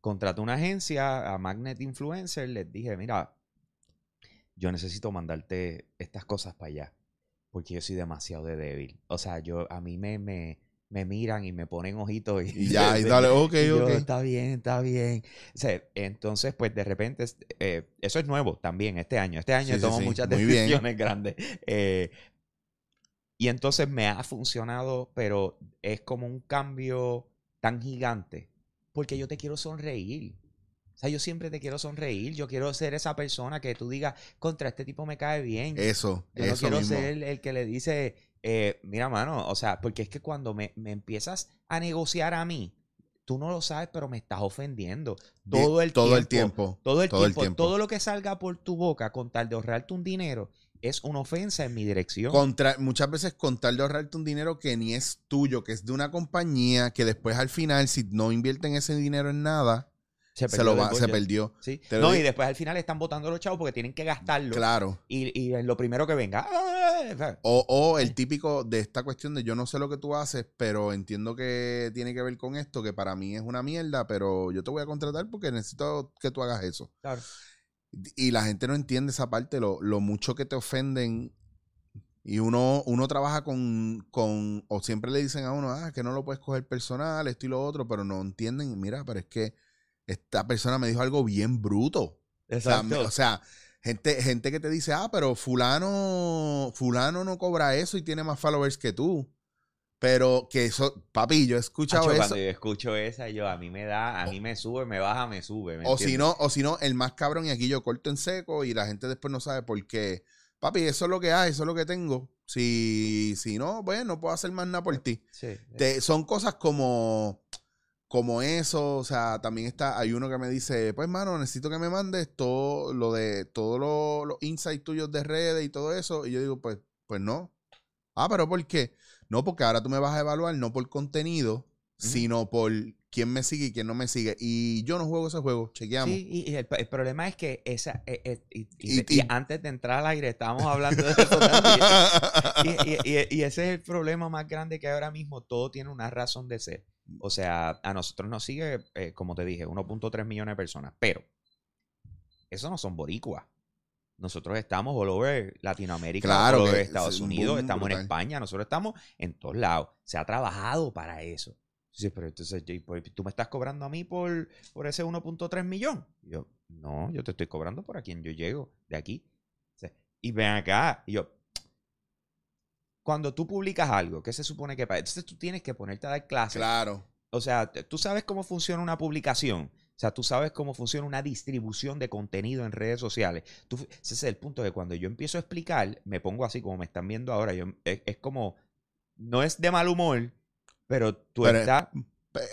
Contraté una agencia a Magnet Influencer. Les dije, mira, yo necesito mandarte estas cosas para allá. Porque yo soy demasiado de débil. O sea, yo a mí me, me, me miran y me ponen ojitos. Y, Y ya, y <laughs> dale, ok, y yo, ok. Está bien, está bien. O sea, entonces, pues de repente, eh, eso es nuevo también este año. Este año Sí, sí, tomo sí. muchas <laughs> bien. decisiones grandes. Eh, y entonces me ha funcionado, pero es como un cambio tan gigante. Porque yo te quiero sonreír. O sea, yo siempre te quiero sonreír. Yo quiero ser esa persona que tú digas, contra este tipo me cae bien. Eso, Yo no quiero mismo. ser el, el que le dice, eh, mira, mano, o sea, porque es que cuando me, me empiezas a negociar a mí, tú no lo sabes, pero me estás ofendiendo. Todo el todo tiempo. el tiempo. Todo el, todo el tiempo, tiempo. Todo lo que salga por tu boca con tal de ahorrarte un dinero es una ofensa en mi dirección. Contra, muchas veces con tal de ahorrarte un dinero que ni es tuyo, que es de una compañía, que después al final, si no invierten ese dinero en nada, se, perdió lo va, se perdió. Sí. Te lo No, y después al final están botando los chavos porque tienen que gastarlo. Claro. Y, y en lo primero que venga. ¡ah! O, o el típico de esta cuestión de yo no sé lo que tú haces, pero entiendo que tiene que ver con esto, que para mí es una mierda, pero yo te voy a contratar porque necesito que tú hagas eso. Claro. Y la gente no entiende esa parte, lo, lo mucho que te ofenden. Y uno, uno trabaja con, con, o siempre le dicen a uno, ah, que no lo puedes coger personal, esto y lo otro, pero no entienden, mira, pero es que esta persona me dijo algo bien bruto. O sea, Exacto. o sea, gente, gente que te dice, ah, pero fulano, fulano no cobra eso y tiene más followers que tú. Pero que eso, papi, yo he escuchado eso. Cuando yo escucho esa, yo a mí me da, a mí me sube, me baja, me sube. ¿me O si no, o si no, el más cabrón, y aquí yo corto en seco y la gente después no sabe por qué. Papi, eso es lo que hay, eso es lo que tengo. Si, si no, bueno, no puedo hacer más nada por ti. Sí. Te- son cosas como, como eso, o sea, también está, hay uno que me dice, pues mano, necesito que me mandes todo lo de, todos los los insights tuyos de redes y todo eso. Y yo digo, pues, pues no. Ah, pero ¿por qué? No, porque ahora tú me vas a evaluar no por contenido, sino por quién me sigue y quién no me sigue. Y yo no juego ese juego, chequeamos. Sí, y, y el, el problema es que esa, eh, eh, y, antes de entrar al aire estábamos hablando de eso también. <laughs> Y ese es el problema más grande que ahora mismo todo tiene una razón de ser. O sea, a nosotros nos sigue, eh, como te dije, 1.3 millones de personas, pero eso no son boricuas. Nosotros estamos all over Latinoamérica, Claro all over Estados es un Unidos, estamos en. España, nosotros estamos en todos lados. Se ha trabajado para eso. Sí, pero entonces pues, tú me estás cobrando a mí por, por ese 1.3 millón. Y yo, no, yo te estoy cobrando por a quien yo llego de aquí. Y ven acá. Y yo, cuando tú publicas algo, ¿qué se supone que pasa? Entonces tú tienes que ponerte a dar clases. Claro. O sea, tú sabes cómo funciona una publicación. O sea, tú sabes cómo funciona una distribución de contenido en redes sociales. Tú, ese es el punto de cuando yo empiezo a explicar, me pongo así como me están viendo ahora. Yo, es, es como, no es de mal humor, pero tú Pero- estás...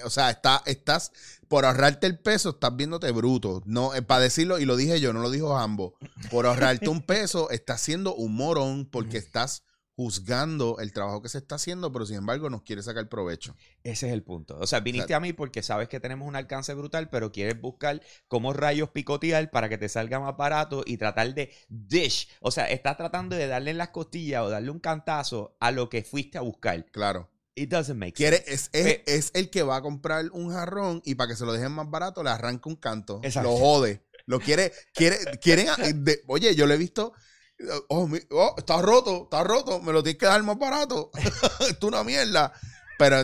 O sea, está, estás, por ahorrarte el peso, estás viéndote bruto. No, para decirlo, y lo dije yo, no lo dijo Jambo. Por ahorrarte un peso, estás siendo un morón porque estás juzgando el trabajo que se está haciendo, pero sin embargo nos quiere sacar provecho. Ese es el punto. O sea, viniste a mí porque sabes que tenemos un alcance brutal, pero quieres buscar cómo rayos picotear para que te salga más barato y tratar de dish. O sea, estás tratando de darle en las costillas o darle un cantazo a lo que fuiste a buscar. Claro. It doesn't make Quiere, sense. es, es, el que va a comprar un jarrón y para que se lo dejen más barato le arranca un canto. Exacto. Lo jode. Lo quiere, quiere, quieren, oye, yo lo he visto. Oh, mi- oh, está roto, está roto, me lo tienes que dar más barato. <laughs> Esto es una mierda. Pero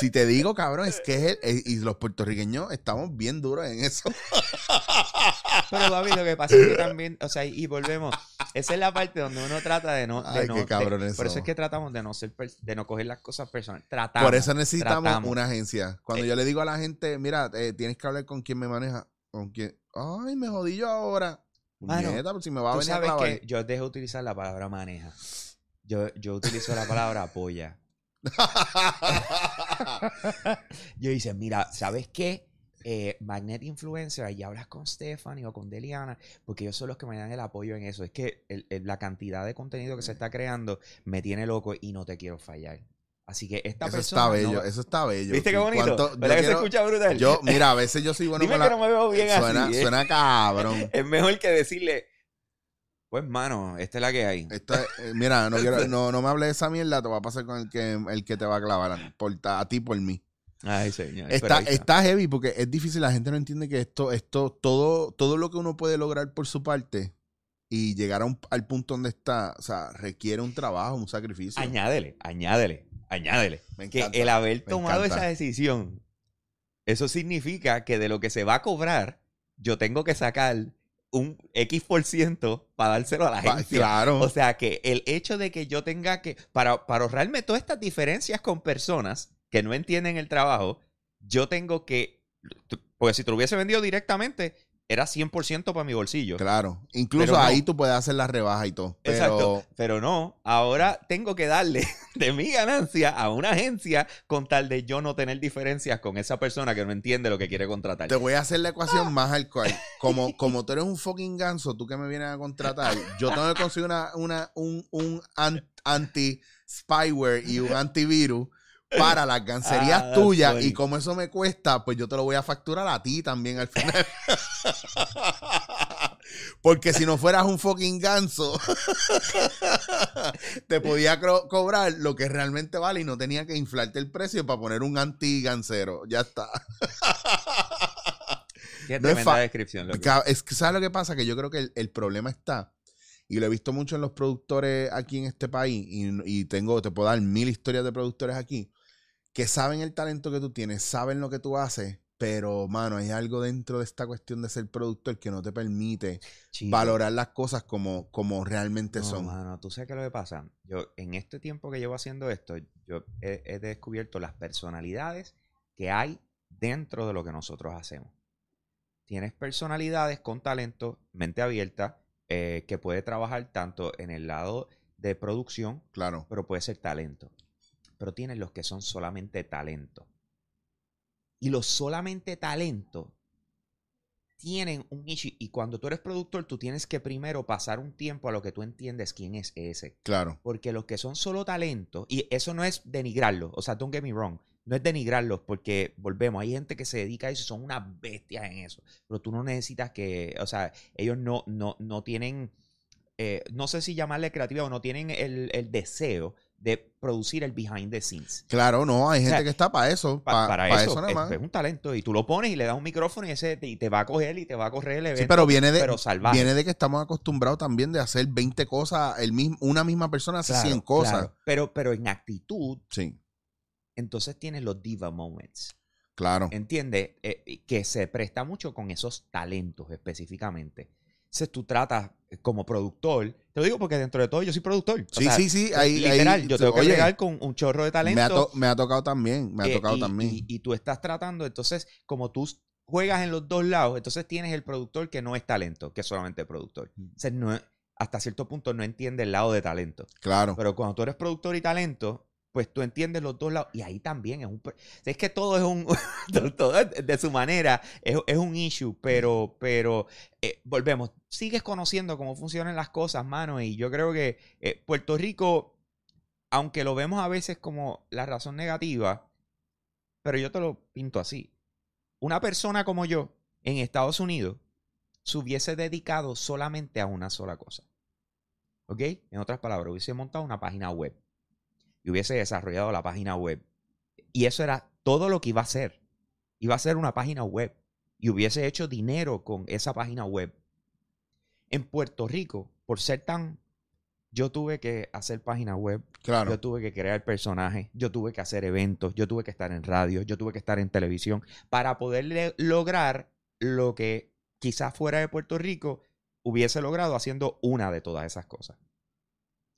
si te digo, cabrón, es que es el- eh, y los puertorriqueños estamos bien duros en eso. <laughs> Pero, papi, lo que pasa es que también, o sea, y volvemos. Esa es la parte donde uno trata de no. de Ay, no- qué de- cabrones por eso es que tratamos de no ser, pers- de no coger las cosas personales. Tratamos. Por eso necesitamos tratamos. una agencia. Cuando Eh. yo le digo a la gente, mira, eh, tienes que hablar con quien me maneja. Con quien. Ay, me jodí yo ahora. Mano, pues si me va a venir sabes que yo dejo de utilizar la palabra maneja. Yo, yo utilizo la palabra <laughs> apoya. <laughs> Yo dice, mira, ¿sabes qué? Eh, Magnet Influencer, ahí hablas con Stephanie o con Deliana, porque ellos son los que me dan el apoyo en eso. Es que el- el- la cantidad de contenido que se está creando me tiene loco y no te quiero fallar. Así que esta Eso persona. está bello, eso está bello. ¿Viste qué bonito? cuánto- ¿Verdad yo que quiero- se escucha brutal? Yo, <laughs> mira, a veces yo soy bueno Dime con que la... no me veo bien suena, así. ¿eh? suena cabrón. <laughs> Es mejor que decirle, pues, mano, esta es la que hay. Esto es- eh, mira, no, quiero, <laughs> no, no me hables de esa mierda, te va a pasar con el que, el que te va a clavar, por, a ti por mí. Ay, señor. Está, está. está heavy porque es difícil, la gente no entiende que esto, esto, todo, todo lo que uno puede lograr por su parte y llegar a un- al punto donde está, o sea, requiere un trabajo, un sacrificio. Añádele, añádele, añádele. Me que el haber tomado esa decisión, eso significa que de lo que se va a cobrar, yo tengo que sacar un X por ciento para dárselo a la agencia. claro. O sea que el hecho de que yo tenga que, para, para ahorrarme todas estas diferencias con personas que no entienden el trabajo, yo tengo que, porque si te lo hubiese vendido directamente, era 100% para mi bolsillo. Claro. Incluso no. ahí tú puedes hacer la rebaja y todo. Pero Exacto. Pero no, ahora tengo que darle <laughs> de mi ganancia a una agencia con tal de yo no tener diferencias con esa persona que no entiende lo que quiere contratar. te voy a hacer la ecuación más alcohol. Como, <laughs> como tú eres un fucking ganso, tú que me vienes a contratar, yo tengo que conseguir una, una, un, un an- anti-spyware y un antivirus para las gancerías Ah, tuyas. Y como eso me cuesta, pues yo te lo voy a facturar a ti también al final. <laughs> Porque si no fueras un fucking ganso, <laughs> te podía cobrar lo que realmente vale y no tenía que inflarte el precio para poner un anti-gansero. Ya está. <laughs> Qué no tremenda descripción. Es que, ¿sabes lo que pasa? Que yo creo que el, el problema está, y lo he visto mucho en los productores aquí en este país, y, y tengo, te puedo dar mil historias de productores aquí, que saben el talento que tú tienes, saben lo que tú haces, pero, mano, hay algo dentro de esta cuestión de ser productor que no te permite Chico. valorar las cosas como, como realmente No, son. mano, tú sabes qué es lo que pasa. Yo, en este tiempo que llevo haciendo esto, yo he, he descubierto las personalidades que hay dentro de lo que nosotros hacemos. Tienes personalidades con talento, mente abierta, eh, que puede trabajar tanto en el lado de producción, Claro. pero puede ser talento. Pero tienes los que son solamente talento. Y los solamente talento tienen un issue. Y cuando tú eres productor, tú tienes que primero pasar un tiempo a lo que tú entiendes quién es ese. Claro. Porque los que son solo talento, y eso no es denigrarlos, o sea, don't get me wrong, no es denigrarlos porque, volvemos, hay gente que se dedica a eso y son unas bestias en eso, pero tú no necesitas que, o sea, ellos no, no, no tienen, eh, no sé si llamarle creatividad o no tienen el, el deseo de producir el behind the scenes. Claro, no, hay gente sea, que está para eso, Pa- pa- para pa eso, nada más. es un talento y tú lo pones y le das un micrófono y ese te, y te va a coger y te va a correr el evento. Sí, pero viene de, pero viene de que estamos acostumbrados también de hacer 20 cosas, el mismo, una misma persona hace Claro, 100 cosas. claro. Pero, pero en actitud, Sí, entonces tienes los diva moments. claro. ¿Entiendes? Eh, que se presta mucho con esos talentos específicamente. Entonces tú tratas como productor, te lo digo porque dentro de todo yo soy productor. O Sí, sea, sí, sí. Ahí, literal, ahí- yo tengo que oye, llegar con un chorro de talento. Me ha, to- me ha tocado también, me ha eh, tocado y, también. Y, y tú estás tratando, entonces, como tú juegas en los dos lados, entonces tienes el productor que no es talento, que es solamente productor. Mm. Entonces, no, hasta cierto punto no entiende el lado de talento. claro. Pero cuando tú eres productor y talento, pues tú entiendes los dos lados. Y ahí también es un... Es que todo es un... <laughs> todo es de su manera es, es un issue, pero, pero eh, volvemos. Sigues conociendo cómo funcionan las cosas, mano. Y yo creo que eh, Puerto Rico, aunque lo vemos a veces como la razón negativa, pero yo te lo pinto así. Una persona como yo en Estados Unidos se hubiese dedicado solamente a una sola cosa. ¿Ok? En otras palabras, hubiese montado una página web y hubiese desarrollado la página web. Y eso era todo lo que iba a hacer. Iba a ser una página web y hubiese hecho dinero con esa página web. En Puerto Rico, por ser tan... Yo tuve que hacer página web, claro. yo tuve que crear personajes, yo tuve que hacer eventos, yo tuve que estar en radio, yo tuve que estar en televisión para poder lograr lo que quizás fuera de Puerto Rico hubiese logrado haciendo una de todas esas cosas.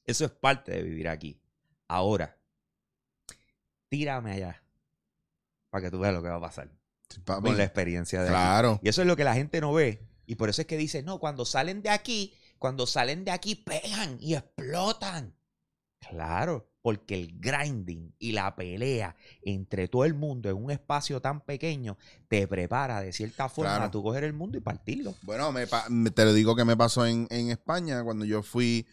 Eso es parte de vivir aquí. Ahora, tírame allá para que tú veas lo que va a pasar Sí, con la experiencia de aquí. Claro. Y eso es lo que la gente no ve. Y por eso es que dice, no, cuando salen de aquí, cuando salen de aquí pegan y explotan. Claro, porque el grinding y la pelea entre todo el mundo en un espacio tan pequeño te prepara de cierta forma Claro. a tú coger el mundo y partirlo. Bueno, me te lo digo que me pasó en, en España cuando yo fui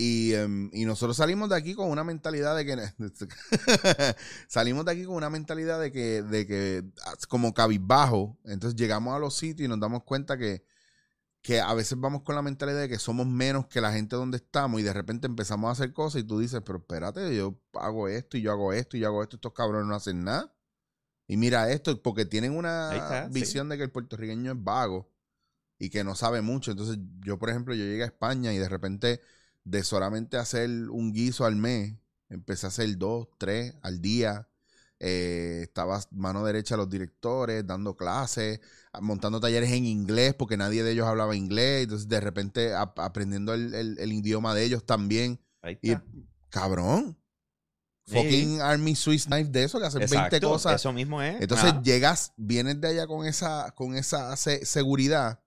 y, em, y nosotros salimos de aquí con una mentalidad de que <laughs> <laughs> salimos de aquí con una mentalidad de que, de que ah, como cabizbajo. Entonces llegamos a los sitios y nos damos cuenta que, que a veces vamos con la mentalidad de que somos menos que la gente donde estamos y de repente empezamos a hacer cosas y tú dices, pero espérate, yo hago esto y yo hago esto y yo hago esto, estos cabrones no hacen nada. Y mira esto, porque tienen una está, sí. visión de que el puertorriqueño es vago. y que no sabe mucho. Entonces, yo, por ejemplo, yo llegué a España y de repente, de solamente hacer un guiso al mes, empecé a hacer dos, tres al día. Eh, estaba mano derecha a los directores, dando clases, montando talleres en inglés, porque nadie de ellos hablaba inglés. Entonces, de repente, ap- aprendiendo el, el- el idioma de ellos también. Ahí Y, cabrón. Sí. Fucking Army Swiss Knife de eso, que hacen 20 Exacto, cosas. Eso mismo es. Entonces llegas, vienes de allá con esa, con esa se- seguridad.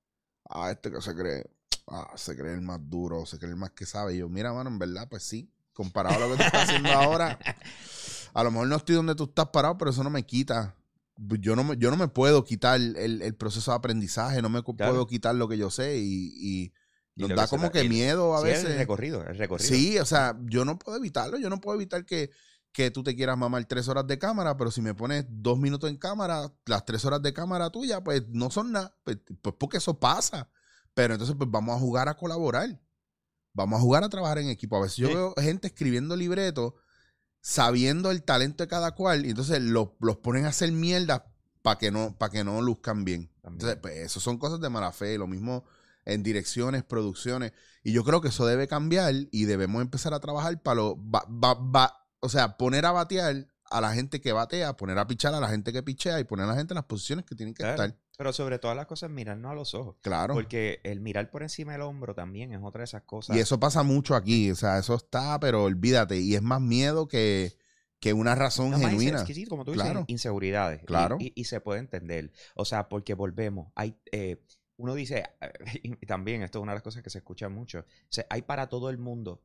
Ah, este que se cree, ah, se cree el más duro, se cree el más que sabe. Y yo, mira, mano, en verdad, pues sí. Comparado a lo que tú estás haciendo ahora, <laughs> a lo mejor no estoy donde tú estás parado, pero eso no me quita. Yo no me, yo no me puedo quitar el, el proceso de aprendizaje, no me Claro. puedo quitar lo que yo sé y, y nos da que como da- que y- miedo a Sí, veces. el recorrido, el recorrido. Sí, o sea, yo no puedo evitarlo. Yo no puedo evitar que, que tú te quieras mamar tres horas de cámara, pero si me pones dos minutos en cámara, las tres horas de cámara tuya, pues no son nada. Pues, pues porque eso pasa. Pero entonces, pues vamos a jugar a colaborar. Vamos a jugar a trabajar en equipo. A veces yo veo gente escribiendo libretos, sabiendo el talento de cada cual, y entonces los, los ponen a hacer mierda para que no, para que no luzcan bien. También. Entonces, pues eso son cosas de mala fe. Lo mismo en direcciones, producciones. Y yo creo que eso debe cambiar y debemos empezar a trabajar para lo. ba- ba- ba- o sea, poner a batear a la gente que batea, poner a pichar a la gente que pichea y poner a la gente en las posiciones que tienen que Claro. estar. Pero sobre todas las cosas, mirarnos a los ojos. Claro. Porque el mirar por encima del hombro también es otra de esas cosas. Y eso pasa mucho aquí. O sea, eso está, pero olvídate. Y es más miedo que, que una razón No, genuina. inse- sí, como tú Claro. dices, inseguridades. Y- Claro. Y, y se puede entender. O sea, porque volvemos. Hay, eh, uno dice, <laughs> y también esto es una de las cosas que se escucha mucho. o sea, hay para todo el mundo.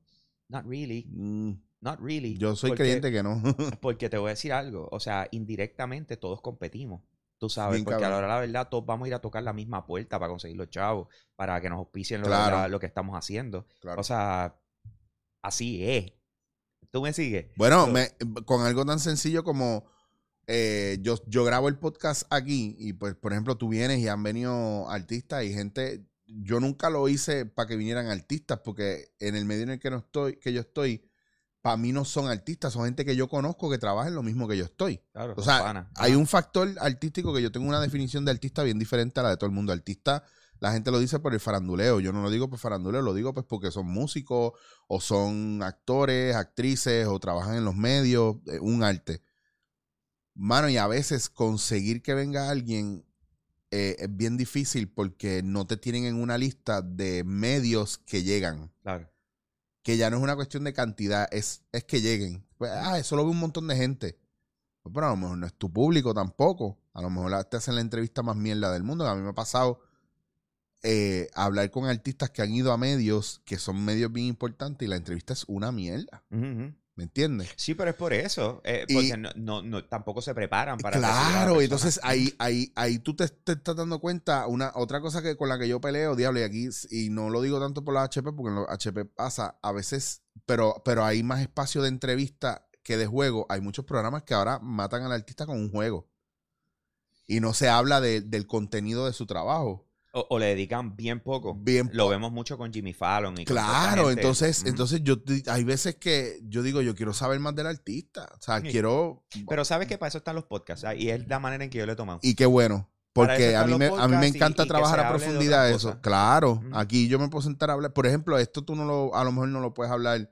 Not really. Mm, Not really. Yo soy Porque- creyente que no. <laughs> Porque te voy a decir algo. O sea, indirectamente todos competimos. Tú sabes, Bien porque a la cabrón. hora de la verdad todos vamos a ir a tocar la misma puerta para conseguir los chavos, para que nos auspicien lo, Claro. la- lo que estamos haciendo. Claro. O sea, así es. ¿Tú me sigues? Bueno, me- con algo tan sencillo como eh, yo, yo grabo el podcast aquí y pues, por ejemplo, tú vienes y han venido artistas y gente, yo nunca lo hice para que vinieran artistas porque en el medio en el que, no estoy, que yo estoy, para mí no son artistas, son gente que yo conozco que trabaja en lo mismo que yo estoy. Claro, O sea, hay un factor artístico que yo tengo una definición de artista bien diferente a la de todo el mundo. Artista, la gente lo dice por el faranduleo. Yo no lo digo por faranduleo, lo digo pues porque son músicos o son actores, actrices o trabajan en los medios, eh, un arte. Mano, y a veces conseguir que venga alguien eh, es bien difícil porque no te tienen en una lista de medios que llegan Claro. Que ya no es una cuestión de cantidad, es, es que lleguen. Pues, ah, eso lo ve un montón de gente. Pues, Pero a lo mejor no es tu público tampoco. A lo mejor te hacen la entrevista más mierda del mundo. A mí me ha pasado eh, hablar con artistas que han ido a medios, que son medios bien importantes, y la entrevista es una mierda. ¿Me entiendes? Sí, pero es por eso. eh, Y- porque no, no, no- tampoco se preparan para Claro, entonces ahí, ahí, ahí tú te, te estás dando cuenta, una otra cosa que con la que yo peleo, diablo, y aquí, y no lo digo tanto por los HP, porque en los HP pasa a veces, pero, pero hay más espacio de entrevista que de juego. Hay muchos programas que ahora matan al artista con un juego. Y no se habla de- del contenido de su trabajo. O, o le dedican bien poco. Bien Lo vemos mucho con Jimmy Fallon. Y Claro, entonces, entonces yo hay veces que yo digo, yo quiero saber más del artista. O sea, Sí. quiero. Pero sabes que para eso están los podcasts. ah, Y es la manera en que yo lo he tomado. Y qué bueno. Porque a mí, me, a mí me encanta y trabajar a profundidad de eso. Claro, aquí yo me puedo sentar a hablar. Por ejemplo, esto tú no lo, a lo mejor no lo puedes hablar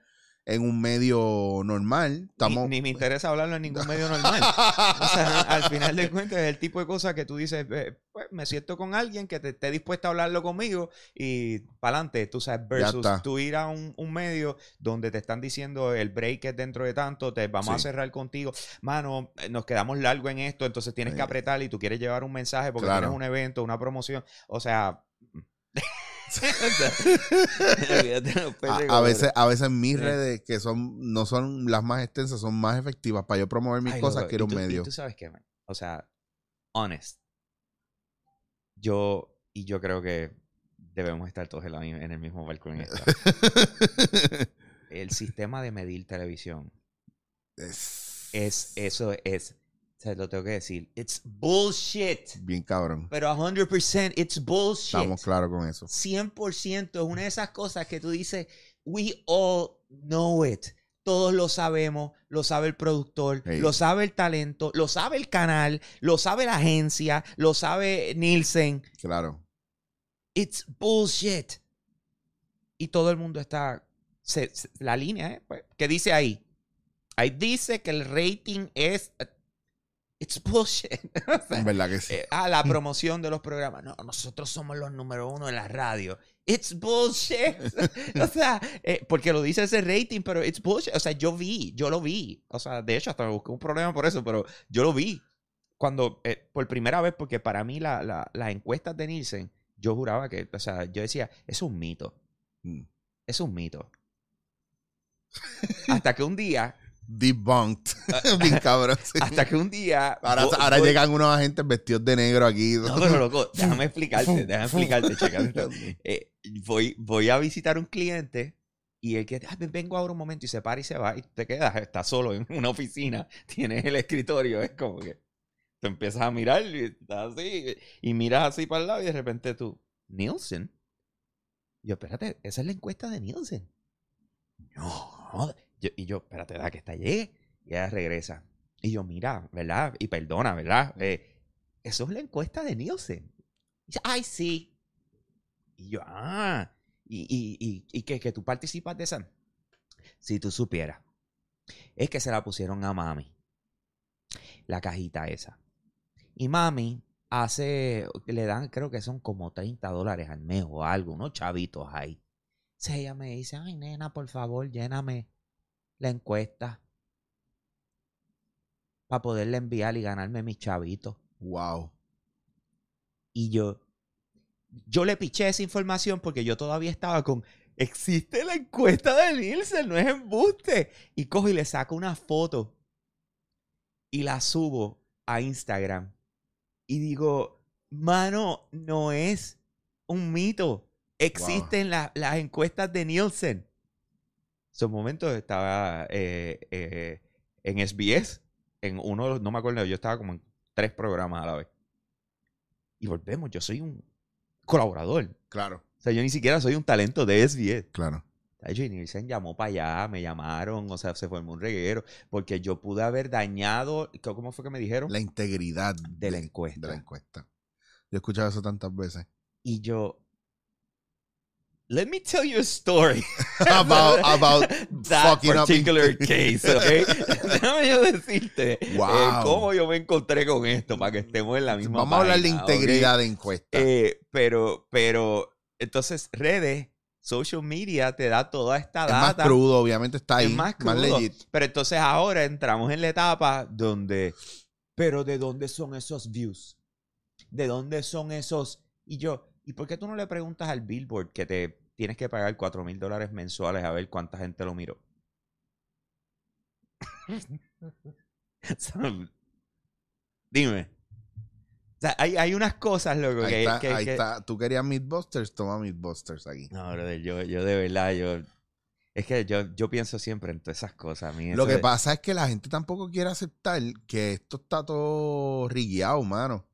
en un medio normal. Estamos, Ni, ni me interesa hablarlo en ningún medio normal. <laughs> O sea, al final de cuentas es el tipo de cosas que tú dices, eh, pues me siento con alguien que te esté dispuesto a hablarlo conmigo y para adelante, tú sabes, versus tú ir a un, un medio donde te están diciendo el break es dentro de tanto, te vamos a cerrar contigo, mano, eh, nos quedamos largo en esto, entonces tienes Sí. que apretar y tú quieres llevar un mensaje porque Claro. tienes un evento, una promoción, o sea... <laughs> a, a veces, a veces mis Sí. redes, que son no son las más extensas, son más efectivas para yo promover mis Ay, cosas, quiero un y medio. tú sabes qué, man? O sea, honest. Yo, y yo creo que debemos estar todos en, la mi- en el mismo barco en esto. <laughs> El sistema de medir televisión es, es, eso es, se lo tengo que decir, it's bullshit. bien cabrón. Pero 100% it's bullshit. Estamos claros con eso. 100% es una de esas cosas que tú dices, we all know it. Todos lo sabemos, lo sabe el productor, Hey. lo sabe el talento, lo sabe el canal, lo sabe la agencia, lo sabe Nielsen. Claro. It's bullshit. Y todo el mundo está. se- se- la línea, ¿eh? Pues, ¿Qué dice ahí? Ahí dice que el rating es. It's bullshit. <laughs> O sea, En verdad que sí. eh, ah, la <laughs> promoción de los programas. No, nosotros somos los número uno en la radio. It's bullshit. <laughs> o sea, eh, porque lo dice ese rating, pero it's bullshit. O sea, yo vi, yo lo vi. O sea, de hecho, hasta me busqué un problema por eso, pero yo lo vi. Cuando, eh, por primera vez, porque para mí la- la- las encuestas de Nielsen, yo juraba que, o sea, yo decía, es un mito. Mm. Es un mito. hasta que un día, Debunked. <laughs> Bien cabrón. sí. hasta que un día. Ahora, vo- ahora voy- llegan unos agentes vestidos de negro aquí. No, pero loco, déjame explicarte, <laughs> déjame explicarte, chécate. Eh, voy, voy a visitar un cliente y el que "Ah, ven- vengo ahora un momento y se para y se va y te quedas, estás solo en una oficina, <laughs> tienes el escritorio, es como que te empiezas a mirar y estás así y miras así para el lado y de repente tú, Nielsen. Yo, espérate, esa es la encuesta de Nielsen. No. Y yo, espérate, da que está llegue. Y ella regresa. Y yo, mira, ¿verdad? Y perdona, ¿verdad? Eh, eso es la encuesta de Nielsen. Dice, ay, sí. Y yo, ah, y, y, y, y que, que tú participas de esa. Si tú supieras, es que se la pusieron a mami. La cajita esa. Y mami hace, le dan, creo que son como 30 dólares al mes o algo, unos chavitos ahí. Entonces ella me dice, ay, nena, por favor, lléname la encuesta para poderle enviar y ganarme mis chavitos. Wow. Y yo, yo le piché esa información porque yo todavía estaba con, existe la encuesta de Nielsen, no es embuste. Y cojo y le saco una foto y la subo a Instagram. Y digo, mano, no es un mito. Existen la- las encuestas de Nielsen. En esos momentos estaba eh, eh, en SBS, en uno de los, no me acuerdo, yo estaba como en tres programas a la vez. Y volvemos, yo soy un colaborador. Claro, O sea, yo ni siquiera soy un talento de SBS. claro. De Nielsen llamó para allá, me llamaron, o sea, se formó un reguero, porque yo pude haber dañado, ¿cómo fue que me dijeron? La integridad De la encuesta. De la encuesta. Yo he escuchado eso tantas veces. Y yo, let me tell you a story. <laughs> about, about <laughs> that up particular <laughs> case. Déjame yo decirte eh, cómo yo me encontré con esto para que estemos en la misma Vamos a hablar de integridad de encuesta. Eh, pero, pero, entonces, redes, social media te da toda esta es más data. crudo, obviamente está ahí. Es más más, crudo. legit. Pero entonces ahora entramos en la etapa donde, pero ¿de dónde son esos views? ¿De dónde son esos? Y yo, ¿y por qué tú no le preguntas al Billboard que te tienes que pagar 4 mil dólares mensuales a ver cuánta gente lo miró? <laughs> Dime. O sea, hay, hay unas cosas, loco, Ahí, que, está, que- ahí que- está. Tú querías Mythbusters, toma Mythbusters aquí. No, brother, yo, yo de verdad, yo... Es que yo, yo pienso siempre en todas esas cosas. A mí Lo que de- pasa es que la gente tampoco quiere aceptar que esto está todo rigueado, mano.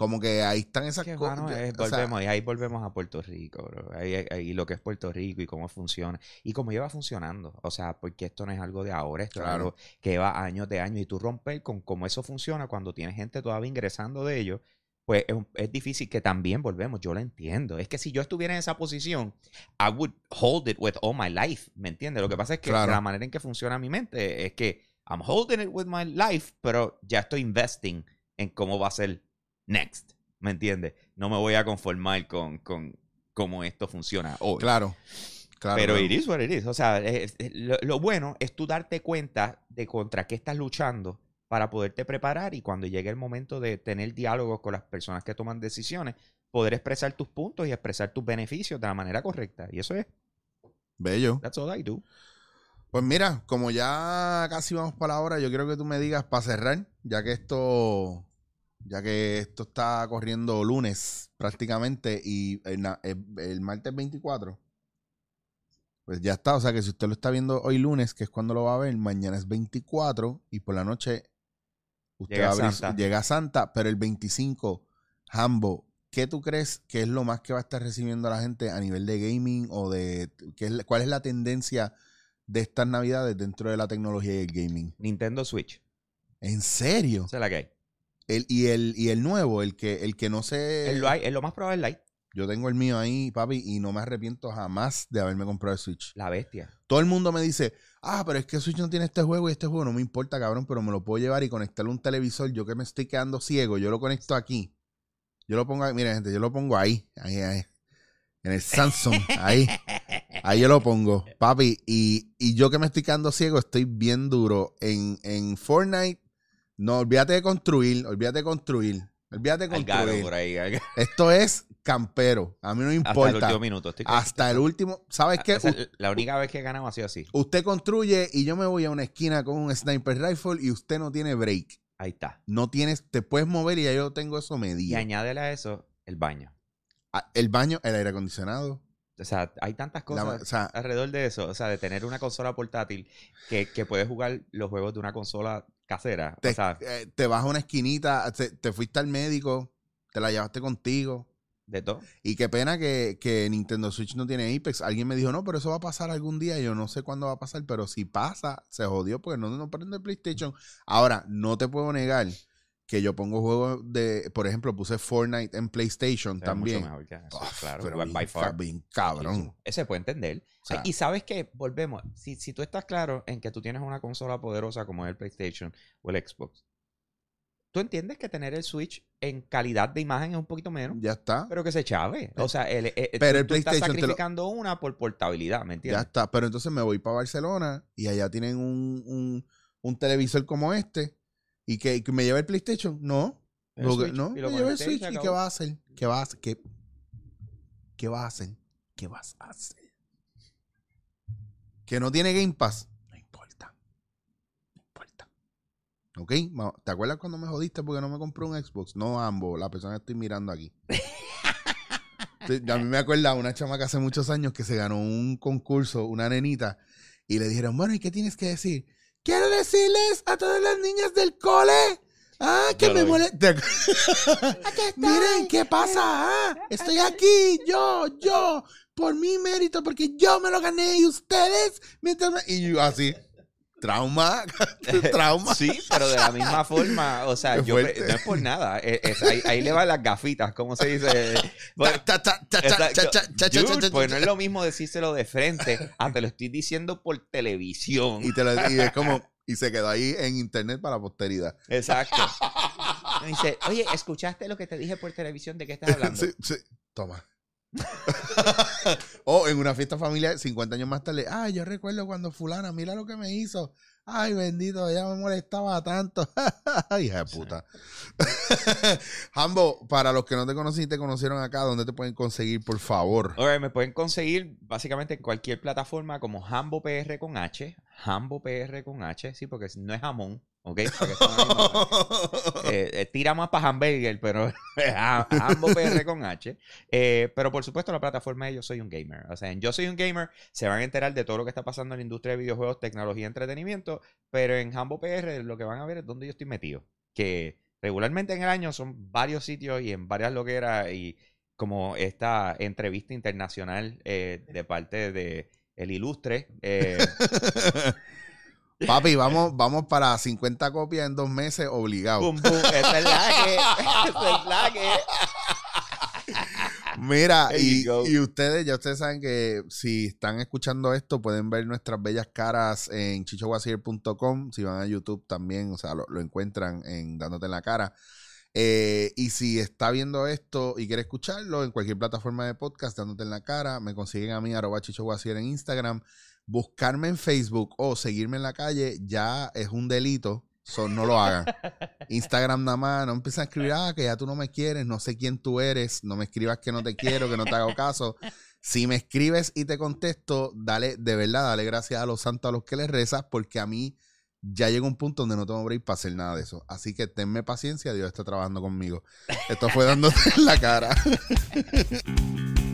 Como que ahí están esas que, cosas. mano, es- o sea, volvemos, y ahí volvemos a Puerto Rico, bro. Ahí, lo que es Puerto Rico y cómo funciona. Y cómo lleva funcionando. O sea, porque esto no es algo de ahora, esto Claro. es algo que lleva años de años. Y tú romper con cómo eso funciona cuando tienes gente todavía ingresando de ello, pues es, es difícil que también volvemos. Yo lo entiendo. Es que si yo estuviera en esa posición, I would hold it with all my life. ¿Me entiendes? Lo que pasa es que Claro. la manera en que funciona mi mente es que I'm holding it with my life, pero ya estoy investing en cómo va a ser next. ¿Me entiendes? No me voy a conformar con, con cómo esto funciona hoy. Claro. Claro. Pero claro. it is what it is. O sea, es- es- lo, lo bueno es tú darte cuenta de contra qué estás luchando para poderte preparar y cuando llegue el momento de tener diálogos con las personas que toman decisiones, poder expresar tus puntos y expresar tus beneficios de la manera correcta. Y eso es, Bello. that's all I do. Pues mira, como ya casi vamos para la hora, yo quiero que tú me digas para cerrar, ya que esto, ya que esto está corriendo lunes prácticamente y el, el- el martes 24, pues ya está. O sea que si usted lo está viendo hoy lunes, que es cuando lo va a ver, mañana es 24 y por la noche usted Llega va a abrir, Santa. llega Santa, pero el 25, Hambo, ¿qué tú crees que es lo más que va a estar recibiendo la gente a nivel de gaming o de qué es cuál es la tendencia de estas navidades dentro de la tecnología y el gaming? Nintendo Switch. ¿En serio? Esa es la que hay. El, y, el, y el nuevo, el que, el que no se... Es lo, hay- es lo más probable es Lite. Yo tengo el mío ahí, papi, y no me arrepiento jamás de haberme comprado el Switch. La bestia. Todo el mundo me dice, ah, pero es que Switch no tiene este juego y este juego no me importa, cabrón, pero me lo puedo llevar y conectarle a un televisor. Yo que me estoy quedando ciego, yo lo conecto aquí. Yo lo pongo ahí, mira, gente, yo lo pongo ahí, ahí, ahí. En el Samsung, ahí. <laughs> Ahí yo lo pongo, papi. Y, y yo que me estoy quedando ciego, estoy bien duro. En, en Fortnite, no, olvídate de construir, olvídate de construir. Olvídate de construir. por ahí. al- Esto es campero. A mí no me Hasta el importa. último minuto. estoy Hasta el último. ¿Sabes qué? U- es la única vez que he ganado ha sido así. Usted construye y yo me voy a una esquina con un sniper rifle y usted no tiene break. Ahí está. No tienes, te puedes mover y ya yo tengo eso Y medido. añádele a eso el baño. Ah, El baño, el aire acondicionado. O sea, hay tantas la- cosas o sea, alrededor de eso. O sea, de tener una consola portátil que, que puedes jugar los juegos de una consola casera. te, o sea, eh, te vas a una esquinita, te, te fuiste al médico, te la llevaste contigo. de todo. Y qué pena que, que Nintendo Switch no tiene Apex. Alguien me dijo, no, pero eso va a pasar algún día. Yo no sé cuándo va a pasar, pero si pasa, se jodió porque no, no prende el PlayStation. Ahora, no te puedo negar que yo pongo juegos de, por ejemplo, puse Fortnite en PlayStation ve mucho también. mejor que eso, Uf, claro. pero by bien, far. bien cabrón. Ese puede entender. O sea, y sabes que, volvemos, si, si tú estás claro en que tú tienes una consola poderosa como es el PlayStation o el Xbox, tú entiendes que tener el Switch en calidad de imagen es un poquito menos, ya está. pero que se chave. O sea, el, el- Pero tú- el tú estás PlayStation te lo- sacrificando una por portabilidad, ¿me Ya entiendes? está. Pero entonces me voy para Barcelona y allá tienen un, un, un televisor como este. ¿Y que, que me lleva el PlayStation? No. El Lo que- Switch, no, y me lo lleva el y Switch. ¿Y qué vas a hacer? ¿Qué vas a hacer? ¿Qué, qué vas a hacer? ¿Qué vas a hacer? Que no tiene Game Pass. No importa. No importa. ¿Ok? ¿Te acuerdas cuando me jodiste porque no me compré un Xbox? No ambos. La persona que estoy mirando aquí. <laughs> A mí me acuerda una chamaca hace muchos años que se ganó un concurso, una nenita, y le dijeron, bueno, ¿y qué tienes que decir? Quiero decirles a todas las niñas del cole. Ah, que Yo me molesta. <laughs> Miren, ¿qué pasa? Ah, estoy aquí, yo, yo, por mi mérito, porque yo me lo gané y ustedes, mientras me- Y yo así, trauma, <laughs> <laughs> trauma. Sí, pero de la misma <laughs> forma, o sea, yo no es por nada, es- es- ahí, ahí le van las gafitas, ¿cómo se dice? Bueno, Dude, pues no es lo mismo decírselo de frente, ah, te lo estoy diciendo por televisión. Y, te lo, y es como, y se quedó ahí en internet para posteridad. Exacto. Me dice, oye, ¿escuchaste lo que te dije por televisión? ¿De qué estás hablando? Sí, sí. Toma. <laughs> o en una fiesta familiar, 50 años más tarde, ay, yo recuerdo cuando fulana, mira lo que me hizo. Ay, bendito, ella me molestaba tanto. <laughs> Hija de puta. <laughs> Hambo, para los que no te conocen y te conocieron acá, ¿dónde te pueden conseguir, por favor? Me pueden conseguir básicamente en cualquier plataforma como Hambo PR con H. Hambo PR con H, sí, porque no es jamón, ¿ok? Misma- <laughs> eh, eh, tira más para hamburger, pero <laughs> Hambo PR con H. Eh, pero por supuesto, la plataforma de Yo Soy un Gamer. O sea, en Yo Soy un Gamer se van a enterar de todo lo que está pasando en la industria de videojuegos, tecnología y entretenimiento. Pero en Hambo PR lo que van a ver es dónde yo estoy metido. Que regularmente en el año son varios sitios y en varias loqueras y como esta entrevista internacional eh, de parte de el ilustre. <laughs> Papi, vamos, vamos para 50 copias en dos meses, obligado. Boom. Esa es la que. Es la que. Mira, y ustedes, ya ustedes saben que si están escuchando esto, pueden ver nuestras bellas caras en chichowasier.com. Si van a YouTube también, o sea, lo, lo encuentran en Dándote en la cara. Eh, y si está viendo esto y quiere escucharlo en cualquier plataforma de podcast, Dándote en la cara, me consiguen a mí, arroba chichowasier en Instagram. Buscarme en Facebook o seguirme en la calle ya es un delito. So, no lo hagan. <laughs> Instagram nada más, no empiezan a escribir, ah, que ya tú no me quieres, no sé quién tú eres, no me escribas que no te quiero, que no te hago caso. Si me escribes y te contesto, dale, de verdad, dale gracias a los santos a los que les rezas, porque a mí ya llega un punto donde no tengo break para hacer nada de eso. Así que tenme paciencia, Dios está trabajando conmigo. Esto fue dándote en la cara. <laughs>